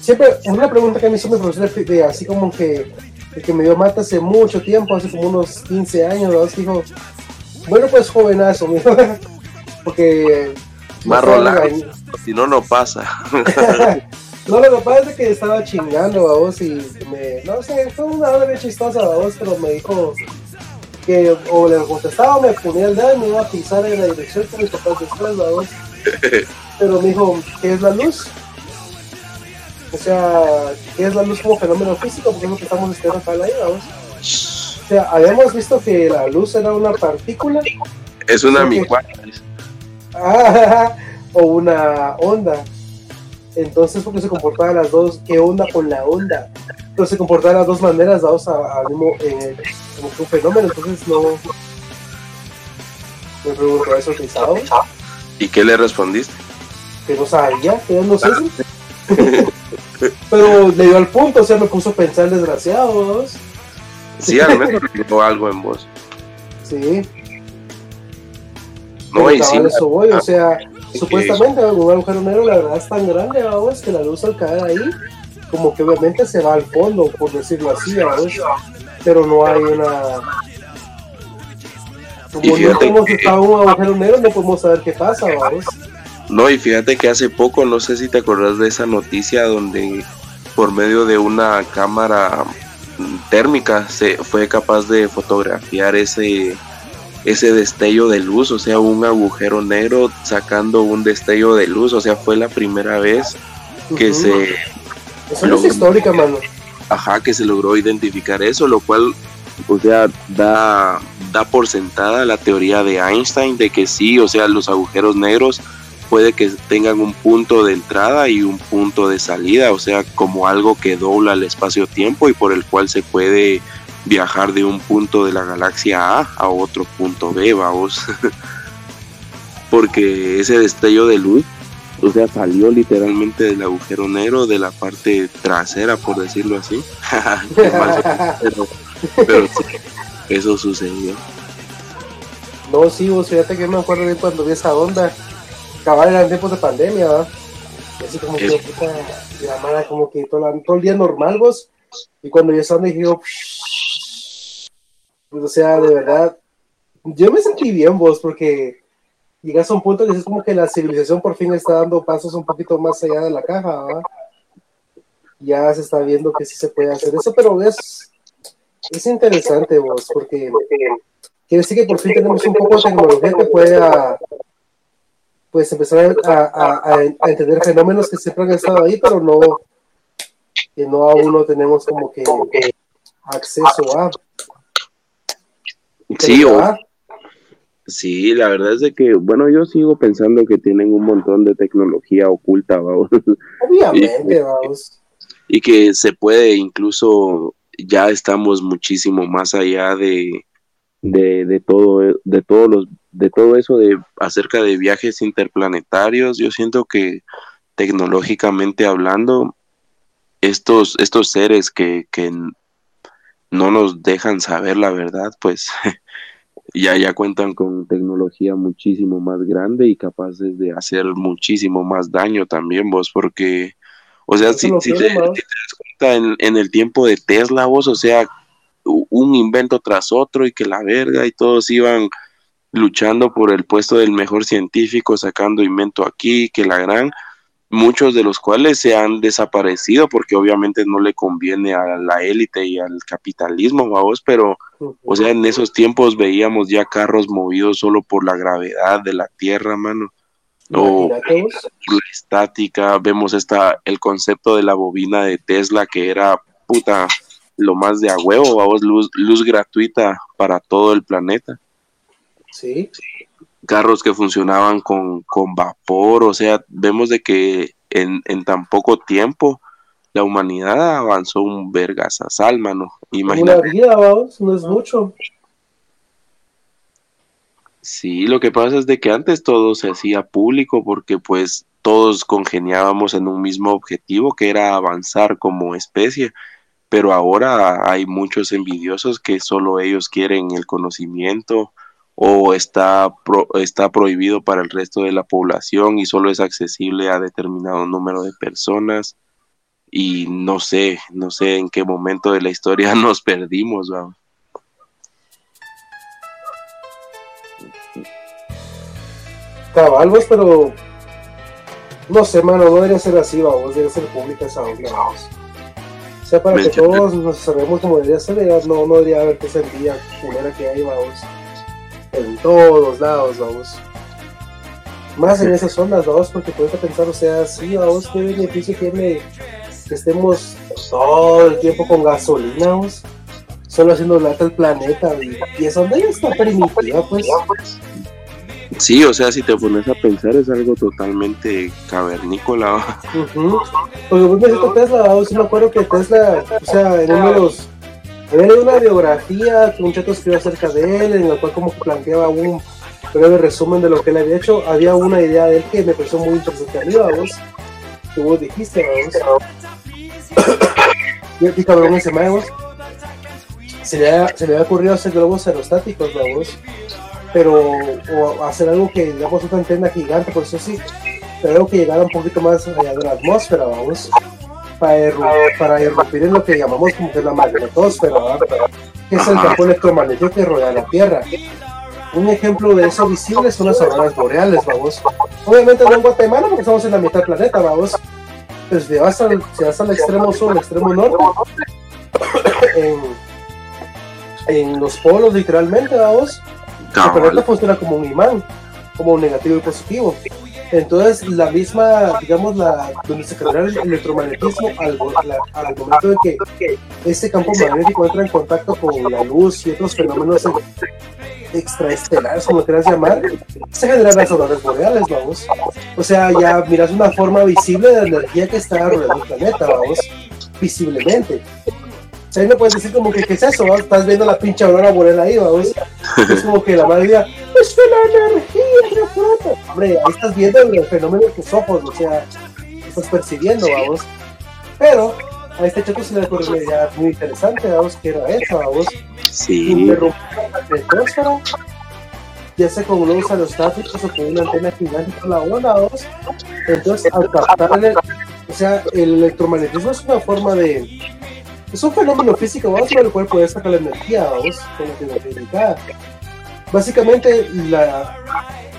siempre una pregunta que a mí me produce de así como que el que me dio mata hace mucho tiempo, hace como unos 15 años, ¿no? dijo, bueno, pues jovenazo, porque... Más si no, no pasa. no, lo que pasa es que estaba chingando a vos y me... No sé, fue una hora bien chistosa a vos, pero me dijo que o le contestaba o me ponía el dedo y me iba a pisar en la dirección que mis papás después, vos. Pero me dijo, ¿qué es la luz? O sea, ¿qué es la luz como fenómeno físico? Porque es lo que estamos estudiando acá ahí, vamos. O sea, habíamos visto que la luz era una partícula. Es una micuata. Ah, o una onda. Entonces, porque se comportaban las dos, ¿qué onda con la onda? Entonces se comportaban las dos maneras dados al mismo, eh, como un fenómeno, entonces no. Me preguntó eso pisado. ¿Y qué le respondiste? Que no sabía, que no sé. Pero le dio al punto, o sea, me puso a pensar desgraciados. Sí, al menos dijo algo en voz. Sí. No, y sí. Eso voy, o sea, supuestamente un agujero negro la verdad es tan grande, vamos, que la luz al caer ahí, como que obviamente se va al fondo, por decirlo así, vamos. Pero no hay una. Como no como si estaba un agujero negro, no podemos saber qué pasa, vamos. No, y fíjate que hace poco, no sé si te acordás de esa noticia donde por medio de una cámara térmica se fue capaz de fotografiar ese ese destello de luz, o sea, un agujero negro sacando un destello de luz, o sea, fue la primera vez que se eso es histórica, mano. Ajá, que se logró identificar eso, lo cual o sea, da da por sentada la teoría de Einstein de que sí, o sea, los agujeros negros puede que tengan un punto de entrada y un punto de salida, o sea, como algo que dobla el espacio-tiempo y por el cual se puede viajar de un punto de la galaxia A a otro punto B, vamos. Porque ese destello de luz, o sea, salió literalmente del agujero negro de la parte trasera, por decirlo así. pero, eso sucedió. No, sí, vos fíjate que me acuerdo bien cuando vi esa onda cabal en tiempos de pandemia, ¿verdad? Así como que la mala como que todo, todo, el día normal, vos. Y cuando yo estaba dije, pues, o sea, de verdad, yo me sentí bien, vos, porque llegas a un punto que es como que la civilización por fin está dando pasos un poquito más allá de la caja, ¿verdad? Ya se está viendo que sí se puede hacer eso, pero es, es interesante, vos, porque quiere decir que por fin tenemos un poco de tecnología que pueda pues empezar a, entender fenómenos que siempre han estado ahí, pero no, que no aún no tenemos como que acceso a. Sí, sí, la verdad es de que, bueno, yo sigo pensando que tienen un montón de tecnología oculta, vamos. Obviamente, vamos. Y que se puede incluso, ya estamos muchísimo más allá de, de, de todo, de todos los de todo eso de acerca de viajes interplanetarios, yo siento que tecnológicamente hablando, estos, estos seres que, que no nos dejan saber la verdad, pues ya, ya cuentan con tecnología muchísimo más grande y capaces de hacer muchísimo más daño también vos, porque, o sea, si, te, das cuenta en, en, el tiempo de Tesla vos, o sea, un invento tras otro y que la verga y todos iban luchando por el puesto del mejor científico, sacando invento aquí, que la gran, muchos de los cuales se han desaparecido porque obviamente no le conviene a la élite y al capitalismo, vamos, pero, o sea, en esos tiempos veíamos ya carros movidos solo por la gravedad de la Tierra, mano. O la estática, vemos esta, el concepto de la bobina de Tesla que era puta lo más de a huevo, vamos, luz, luz gratuita para todo el planeta. Sí. Carros que funcionaban con, vapor, o sea, vemos de que en, tan poco tiempo la humanidad avanzó un vergasasal, mano. Imagínate. Una vida, vamos, no es mucho. Sí, lo que pasa es de que antes todo se hacía público porque pues todos congeniábamos en un mismo objetivo que era avanzar como especie, pero ahora hay muchos envidiosos que solo ellos quieren el conocimiento o está, está prohibido para el resto de la población y solo es accesible a determinado número de personas y no sé, no sé en qué momento de la historia nos perdimos. ¿va? Cabalvos, pero no sé, mano, no debería ser así, vamos, debería ser pública esa onda, O sea, para que todos nos sabemos como debería ser, no, no debería haber que sentía culera que hay, vamos en todos lados, vamos. Más en esas zonas, vamos, porque puedes pensar, o sea, sí, vamos, qué beneficio tiene que estemos todo el tiempo con gasolina, vamos, solo haciendo lata el planeta, y, esa onda ya está primitiva, pues. Sí, o sea, si te pones a pensar es algo totalmente cavernícola. Porque vos me Tesla, vamos, me acuerdo que Tesla, o sea, en uno de los había leído una biografía que un chato escribió acerca de él, en la cual como planteaba un breve resumen de lo que él había hecho. Había una idea de él que me pareció muy interesante a mí, vos, que vos dijiste, vos. y el cabrón ese vos, se le, se le había ocurrido hacer globos aerostáticos, vos, pero o hacer algo que, digamos, una antena gigante, por eso sí, pero algo que llegara un poquito más allá de la atmósfera, vamos para, irrumpir en lo que llamamos como que la magnetosfera, que es el campo electromagnético que rodea la Tierra. Un ejemplo de eso visible son las auroras boreales, vamos. Obviamente no en Guatemala porque estamos en la mitad del planeta, vamos. Pues si vas al, si vas al extremo sur, al extremo norte, en, en los polos literalmente, vamos, el planeta funciona como un imán, como un negativo y positivo Entonces, la misma, digamos, la, donde se crea el electromagnetismo al, al momento de que este campo magnético entra en contacto con la luz y otros fenómenos extraestelares, como quieras llamar, se generan las auroras boreales, vamos. O sea, ya miras una forma visible de energía que está rodeando el planeta, vamos, visiblemente. Sea, ahí no puedes decir como que, ¿qué es eso? ¿vamos? Estás viendo la pinche aurora boreal ahí, vamos. Es como que la madre diga, es la energía que Hombre, ahí estás viendo el fenómeno de tus ojos, o sea, estás percibiendo, vamos. Pero a este chato se le ocurrió una idea muy interesante, vamos, que era esa, vamos. Sí. Interrumpir la atmósfera, ya sea con globos aerostáticos o con una antena gigante con la onda, vamos. Entonces, al captar el, o sea, el electromagnetismo es una forma de. Es un fenómeno físico, vamos, por el cual puedes sacar la energía, vamos, con la energía Básicamente, la,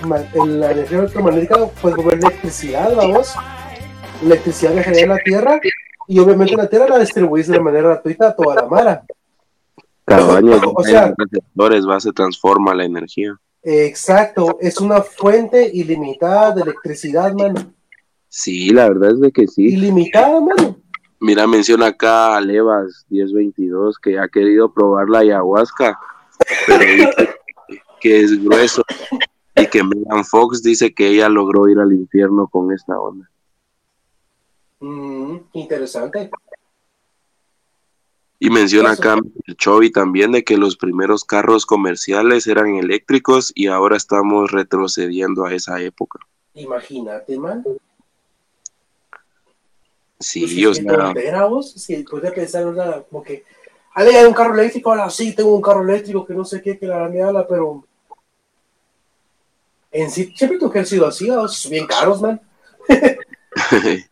la energía electromagnética puede mover electricidad, vamos. Electricidad que genera la Tierra y obviamente la Tierra la distribuís de manera gratuita a toda la mara. Cabañas, o sea, receptores, va, se transforma la energía. Exacto, es una fuente ilimitada de electricidad, mano. Sí, la verdad es de que sí. Ilimitada, mano. Mira, menciona acá a Levas 1022 que ha querido probar la ayahuasca, pero dice que es grueso y que Megan Fox dice que ella logró ir al infierno con esta onda. Mm, interesante. Y menciona acá el Chovy también de que los primeros carros comerciales eran eléctricos y ahora estamos retrocediendo a esa época. Imagínate, man. Sí, pues o vos, si puede pensar, una, como que, Ale, hay un carro eléctrico, ahora sí, tengo un carro eléctrico que no sé qué, que la habla, pero en sí, siempre tuvo que haber sido así, bien caros, man.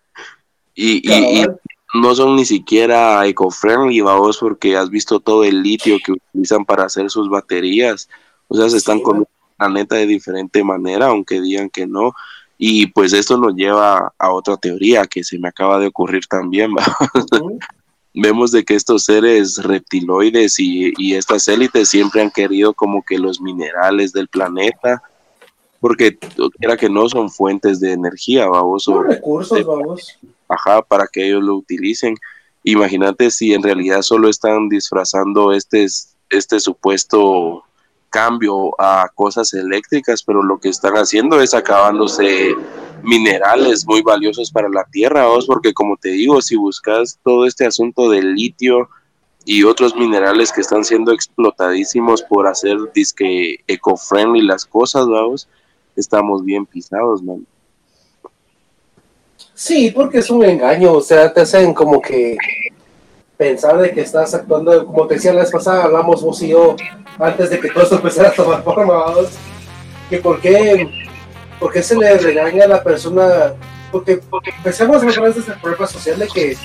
Y, y, no son ni siquiera eco-friendly, vos, porque has visto todo el litio que utilizan para hacer sus baterías. O sea, se están con el planeta de diferente manera, aunque digan que no. Y pues esto nos lleva a otra teoría que se me acaba de ocurrir también. Vemos de que estos seres reptiloides y, y estas élites siempre han querido como que los minerales del planeta porque era que no son fuentes de energía, vamos. Son recursos, vamos ajá, para que ellos lo utilicen. Imagínate si en realidad solo están disfrazando este, este supuesto cambio a cosas eléctricas, pero lo que están haciendo es acabándose minerales muy valiosos para la tierra, ¿vos? porque como te digo, si buscas todo este asunto del litio y otros minerales que están siendo explotadísimos por hacer disque eco-friendly las cosas, vamos, estamos bien pisados, man. Sí, porque es un engaño, o sea, te hacen como que pensar de que estás actuando, como te decía la vez pasada, hablamos vos y yo, antes de que todo esto empezara a tomar forma, que por qué, por qué se le regaña a la persona, porque, porque empecemos a hablar desde el problema social de que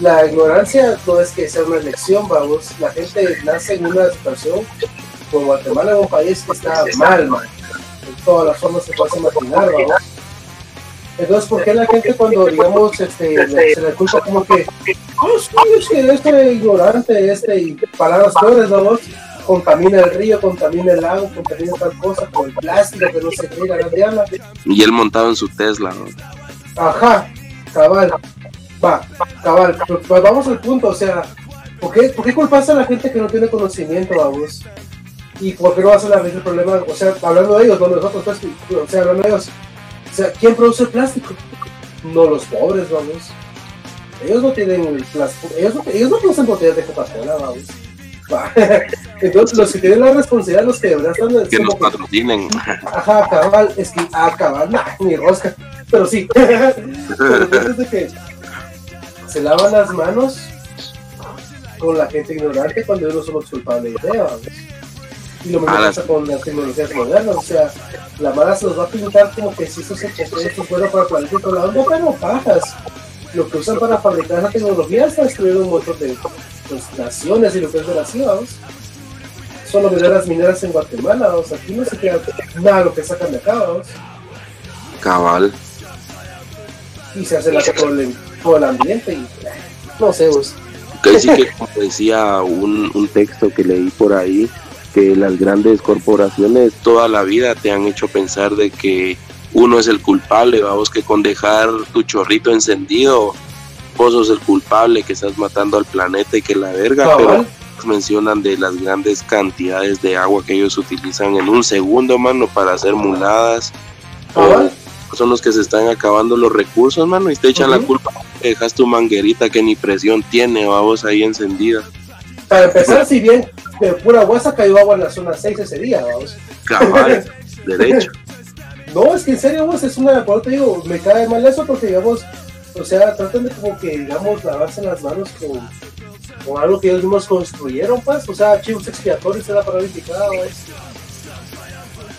la ignorancia no es que sea una elección, vamos, la gente nace en una situación, como Guatemala, un país que está mal, mal, en todas las formas que puedas imaginar, vamos entonces, ¿por qué la gente cuando, digamos, este, se le culpa como que, oh, sí, es que este ignorante, este, y palabras peores, ¿no? Contamina el río, contamina el lago, contamina tal cosa, con el plástico, que no se qué, la diabla. Y él montado en su Tesla, ¿no? Ajá, cabal. Va, cabal. Pues vamos al punto, o sea, ¿por qué, ¿por qué culpas a la gente que no tiene conocimiento, vamos? ¿Y por qué no vas a la el problema? O sea, hablando de ellos, no nosotros, pues, o sea, hablando de ellos sea, ¿quién produce el plástico? No los pobres, vamos. Ellos no tienen el plástico, ellos no, ellos no producen botellas de Coca-Cola, vamos. Entonces, los que tienen la responsabilidad, los que de verdad están. Que nos patrocinen. Ajá, cabal, es que, ah, cabal, ni rosca. Pero sí. Pero de que se lavan las manos con la gente ignorante cuando ellos no son los culpables de. Y lo mismo pasa con las tecnologías modernas, o sea, la mala se los va a pintar como que si esto, se, esto es bueno para el planeta y todo la onda, pero pajas. Lo que usan para fabricar la tecnología está destruyendo un montón de pues, naciones y lo que es de las ciudades. Solo mineras mineras en Guatemala, o sea, aquí no se queda nada lo que sacan de acá, ¿vamos? Cabal. Y se hace la por el, por el ambiente y no sé, vos. Casi que como decía un, un texto que leí por ahí, que las grandes corporaciones toda la vida te han hecho pensar de que uno es el culpable, vamos, que con dejar tu chorrito encendido, vos sos el culpable que estás matando al planeta y que la verga, pero mencionan de las grandes cantidades de agua que ellos utilizan en un segundo, mano, para hacer muladas. son los que se están acabando los recursos, mano, y te echan la culpa. Dejas tu manguerita que ni presión tiene, vamos ahí encendida. Para empezar, si bien de pura huesa cayó agua en la zona 6 ese día, vamos. Cabal, derecho. No, es que en serio, vos, es una, por te digo, me cae mal eso porque, digamos, o sea, tratan de como que, digamos, lavarse las manos con, con algo que ellos mismos construyeron, pues, o sea, chivos expiatorios era para verificar, pues.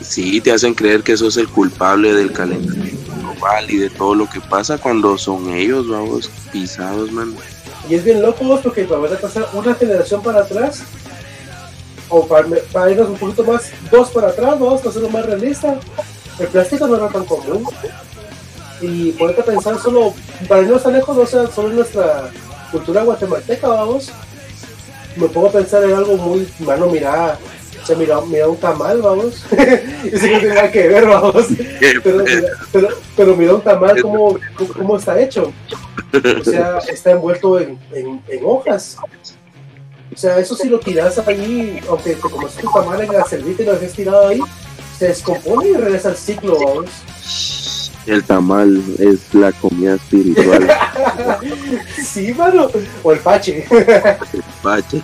Sí, te hacen creer que eso es el culpable del calentamiento global y de todo lo que pasa cuando son ellos, vamos, pisados, man. Y es bien loco porque para pasar una generación para atrás, o para, para, irnos un poquito más, dos para atrás, vamos a hacerlo más realista. El plástico no era tan común. Y ponerte a pensar solo, para irnos tan lejos, o sea, solo nuestra cultura guatemalteca, vamos. Me pongo a pensar en algo muy, mano, mira, o sea, mira, mira un tamal, vamos. Eso no que ver, vamos. Pero, pero, pero mira un tamal, cómo, cómo está hecho. O sea, está envuelto en, en, hojas. O sea, eso si lo tiras ahí, aunque te comes tu tamal en la servita y lo dejes tirado ahí, se descompone y regresa al ciclo, vamos. El tamal es la comida espiritual. sí, mano. O el pache. el pache,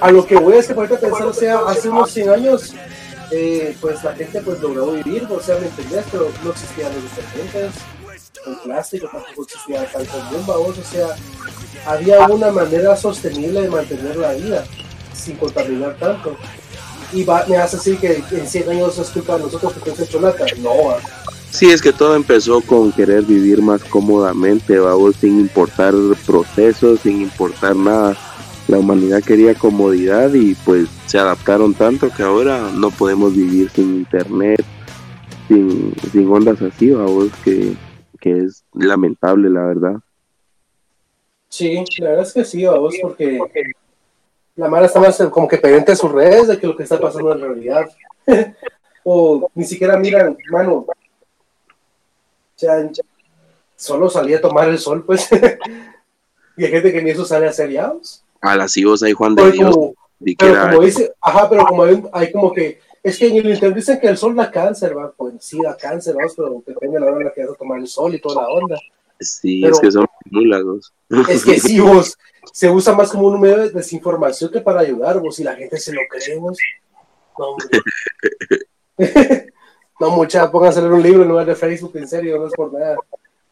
A lo que voy a es que por pensar, o sea, hace unos 100 años, eh, pues la gente pues logró vivir, o sea, me entendías, pero no existían los detergentes el plástico tampoco existía tan común, vamos, o sea, había una manera sostenible de mantener la vida sin contaminar tanto. Y va, me hace así que en 100 años es culpa de nosotros que hemos hecho la No. Sí, es que todo empezó con querer vivir más cómodamente, vamos, sin importar procesos, sin importar nada. La humanidad quería comodidad y pues se adaptaron tanto que ahora no podemos vivir sin internet, sin, ondas así, vamos, que que es lamentable, la verdad. Sí, la verdad es que sí, vamos, porque la Mara está más como que pendiente de sus redes de que lo que está pasando en realidad. o ni siquiera miran, mano. O sea, solo salía a tomar el sol, pues. y hay gente que ni eso sale a seriados. A las hijos hay Juan de Dios. pero como dice, ajá, pero como hay como que es que en el internet dicen que el sol da cáncer, va, pues sí da cáncer, ¿va? pero depende de la hora en la que vas a tomar el sol y toda la onda. Sí, es que son núlagos. Es que sí, vos, se usa más como un medio de desinformación que para ayudar, vos, y la gente se lo cree, vos. No, no mucha, pónganse a leer un libro en lugar de Facebook, en serio, no es por nada.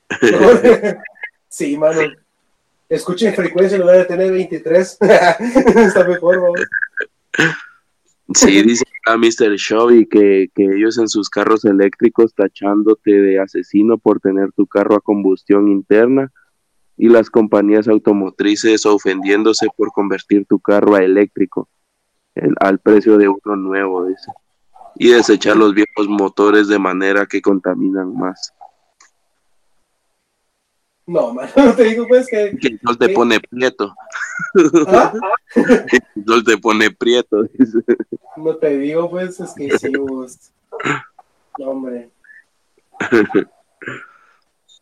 sí, mano. Escuchen frecuencia en lugar de tener 23. Está mejor, vos. Sí, dice a Mr. Shelby que, que ellos en sus carros eléctricos tachándote de asesino por tener tu carro a combustión interna y las compañías automotrices ofendiéndose por convertir tu carro a eléctrico al precio de uno nuevo, dice. Y desechar los viejos motores de manera que contaminan más. No, mano, te digo pues que... Que el sol te pone prieto. ¿Ah? el sol te pone prieto. No te digo pues, es que sí, vos... No, hombre.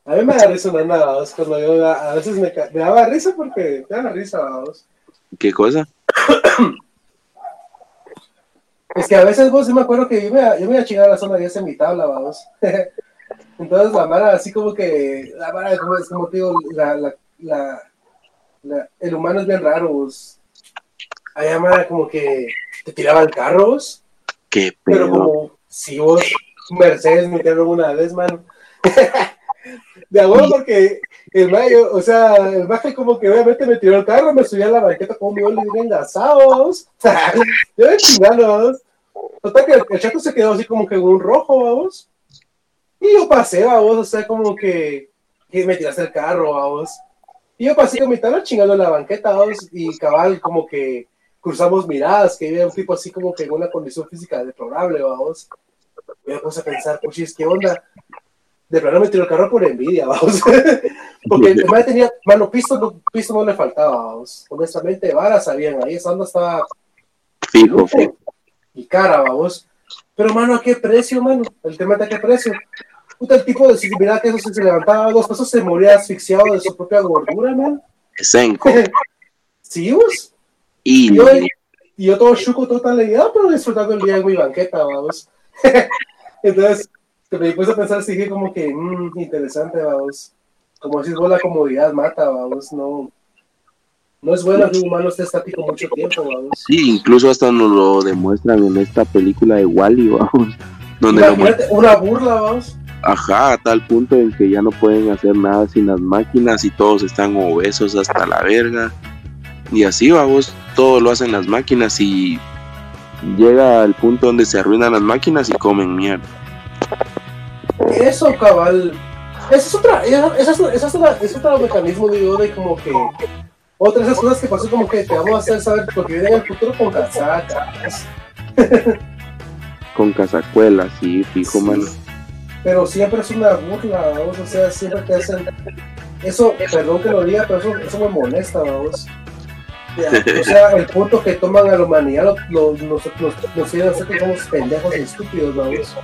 A mí me da risa una nada, cuando yo a veces me, me daba risa porque me daba risa, vos. ¿Qué cosa? Es que a veces vos sí me acuerdo que yo me, yo me iba a chingar a la zona 10 en mi tabla, vamos. Entonces la Mara, así como que, la Mara, como, es como te digo, la, la, la, el humano es bien raro. Hay Mara como que te tiraba el carro, vos. Qué Pero como, si vos, Mercedes me tiró una vez, mano. de acuerdo porque el mayo, o sea, el maje como que obviamente me tiró el carro, me subí a la banqueta como mi oli engasados. yo de chingados. Total que el chato se quedó así como que un rojo, vamos. Y yo pasé, vos, o sea, como que, que me tiraste el carro, vos. Y yo pasé con mi tabla chingando en la banqueta, vos, y cabal, como que cruzamos miradas, que había un tipo así como que en una condición física deplorable, vamos. Y me puse a pensar, puchis, ¿qué onda? De plano me tiró el carro por envidia, vamos. Porque el man tenía, mano, pisto no, pisto no le faltaba, vamos. Honestamente, varas sabían, ahí esa onda estaba fijo, y cara, vamos Pero, mano, ¿a qué precio, mano? El tema de a qué precio. Puta, el tipo de si mira que eso se, levantaba dos pasos, se moría asfixiado de su propia gordura, man. Senko. sí, vos. Y, yo, y yo todo chuco, todo tan leído, pero disfrutando el día en mi banqueta, vamos. Entonces, me puse a pensar, sí, como que, mmm, interesante, vamos. Como decís vos, la comodidad mata, vamos, no no es bueno que un humano esté estático mucho tiempo, vamos. Sí, incluso hasta nos lo demuestran en esta película de Wally, vamos. Donde una burla, vamos. Ajá, a tal punto en que ya no pueden hacer nada sin las máquinas y todos están obesos hasta la verga. Y así, vamos, todo lo hacen las máquinas y llega al punto donde se arruinan las máquinas y comen mierda. Eso, cabal. Esa es otra, esa, es, otra, es otro mecanismo, digo, de como que otra de esas cosas que pasó como que te vamos a hacer saber porque viene en el futuro con casacas. con casacuelas, sí, fijo, mano. Pero siempre es una burla, vamos, o sea, siempre te hacen... Eso, perdón que lo diga, pero eso, eso me molesta, vamos. O sea, el punto que toman a la humanidad lo, nos, nos, nos a hacer que somos pendejos y estúpidos, vamos.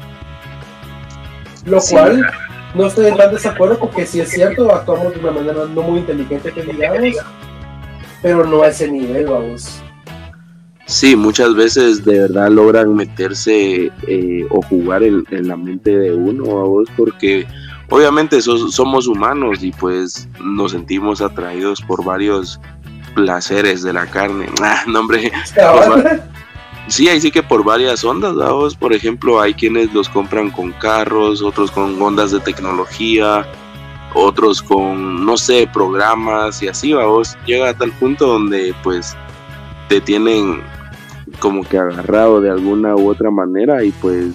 Lo cual no estoy en tan desacuerdo porque si es cierto, actuamos de una manera no muy inteligente que digamos, pero no a ese nivel, vamos. Sí, muchas veces de verdad logran meterse eh, o jugar en, la mente de uno, vos, porque obviamente somos humanos y pues nos sentimos atraídos por varios placeres de la carne. Ah, no, hombre. Sí, ahí sí que por varias ondas, vamos. Por ejemplo, hay quienes los compran con carros, otros con ondas de tecnología, otros con, no sé, programas y así, vos llega a tal punto donde pues te tienen como que agarrado de alguna u otra manera y pues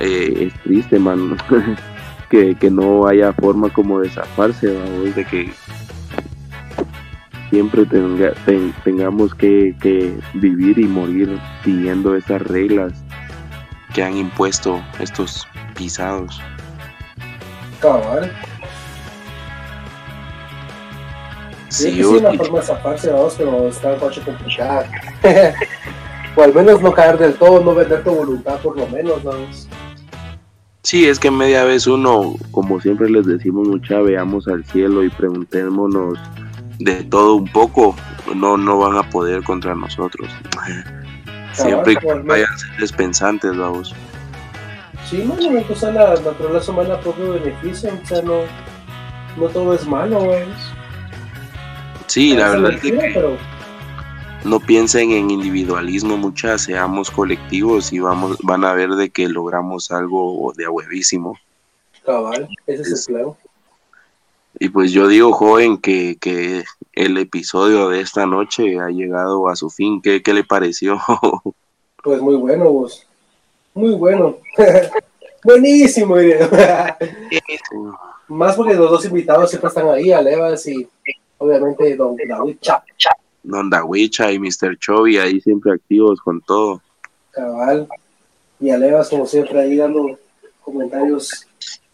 eh, es triste, man, que, no haya forma como de zafarse, de que siempre tenga, tengamos que, que vivir y morir siguiendo esas reglas que han impuesto estos pisados. Cabal. Sí, sí, una forma de zafarse, vamos, pero está coche complicada. o al menos no caer del todo, no vender tu voluntad por lo menos, vamos. Sí, es que media vez uno, como siempre les decimos mucha, veamos al cielo y preguntémonos de todo un poco, no, no van a poder contra nosotros. siempre vayan a ser despensantes, vamos. Sí, mano, o sea, la naturaleza humana propio beneficio, o sea, no, no todo es malo, ¿ves? Sí, la verdad es que no piensen en individualismo, muchas, seamos colectivos y vamos, van a ver de que logramos algo de huevísimo. Cabal, ese es, el claro. Y pues yo digo, joven, que, que el episodio de esta noche ha llegado a su fin. ¿Qué, qué le pareció? pues muy bueno, vos muy bueno. Buenísimo, Más porque los dos invitados siempre están ahí, Alevas y obviamente Don Dawicha. Don Dawicha y Mr. Chovy ahí siempre activos con todo. Cabal. Y Alevas, como siempre, ahí dando comentarios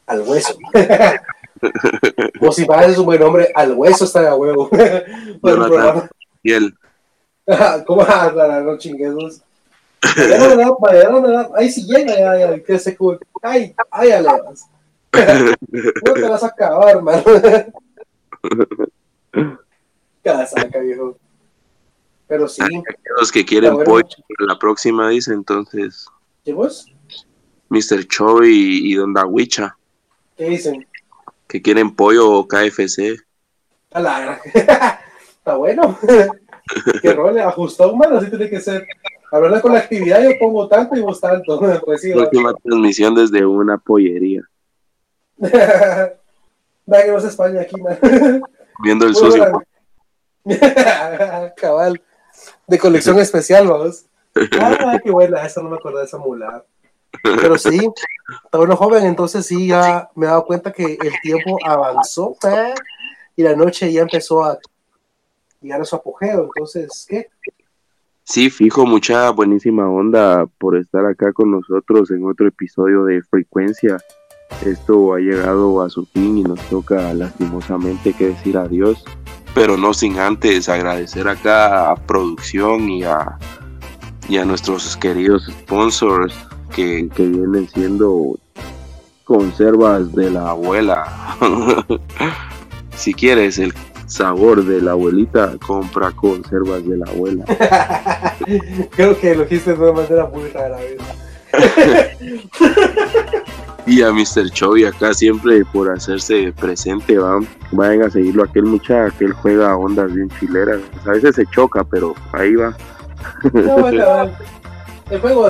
al hueso. o si pareces un buen hombre, al hueso está a huevo. y él. ¿Cómo aclarar los chinguesos? Ahí sí llega, ya, ya, que se Ay, ay, Alevas. No te vas a acabar, hermano. Casaca, viejo. Pero sí. Los que quieren pollo la próxima, dice entonces. ¿Qué vos? Mr. Cho y, Don Dawicha. ¿Qué dicen? Que quieren pollo o KFC. A la Está bueno. que role ajustado, humano, así tiene que ser. Hablando con la actividad, yo pongo tanto y vos tanto. Pues Última transmisión desde una pollería. Va que no es España aquí, man. Viendo el socio. Cabal. De colección especial, vamos. Ah, qué buena, esa no me acuerdo de esa mula. Pero sí, está bueno, joven, entonces sí, ya me he dado cuenta que el tiempo avanzó ¿eh? y la noche ya empezó a llegar a su apogeo. Entonces, ¿qué? Sí, fijo, mucha buenísima onda por estar acá con nosotros en otro episodio de Frecuencia. Esto ha llegado a su fin y nos toca lastimosamente que decir adiós, pero no sin antes agradecer acá a producción y a, y a nuestros queridos sponsors que, que vienen siendo conservas de la abuela. si quieres el sabor de la abuelita, compra conservas de la abuela. Creo que lo dijiste de una manera muy rara. y a Mr. Chovy acá siempre por hacerse presente, va. Vayan a seguirlo aquel muchacho, que él juega ondas bien chileras. A veces se choca, pero ahí va. No, bueno, el juego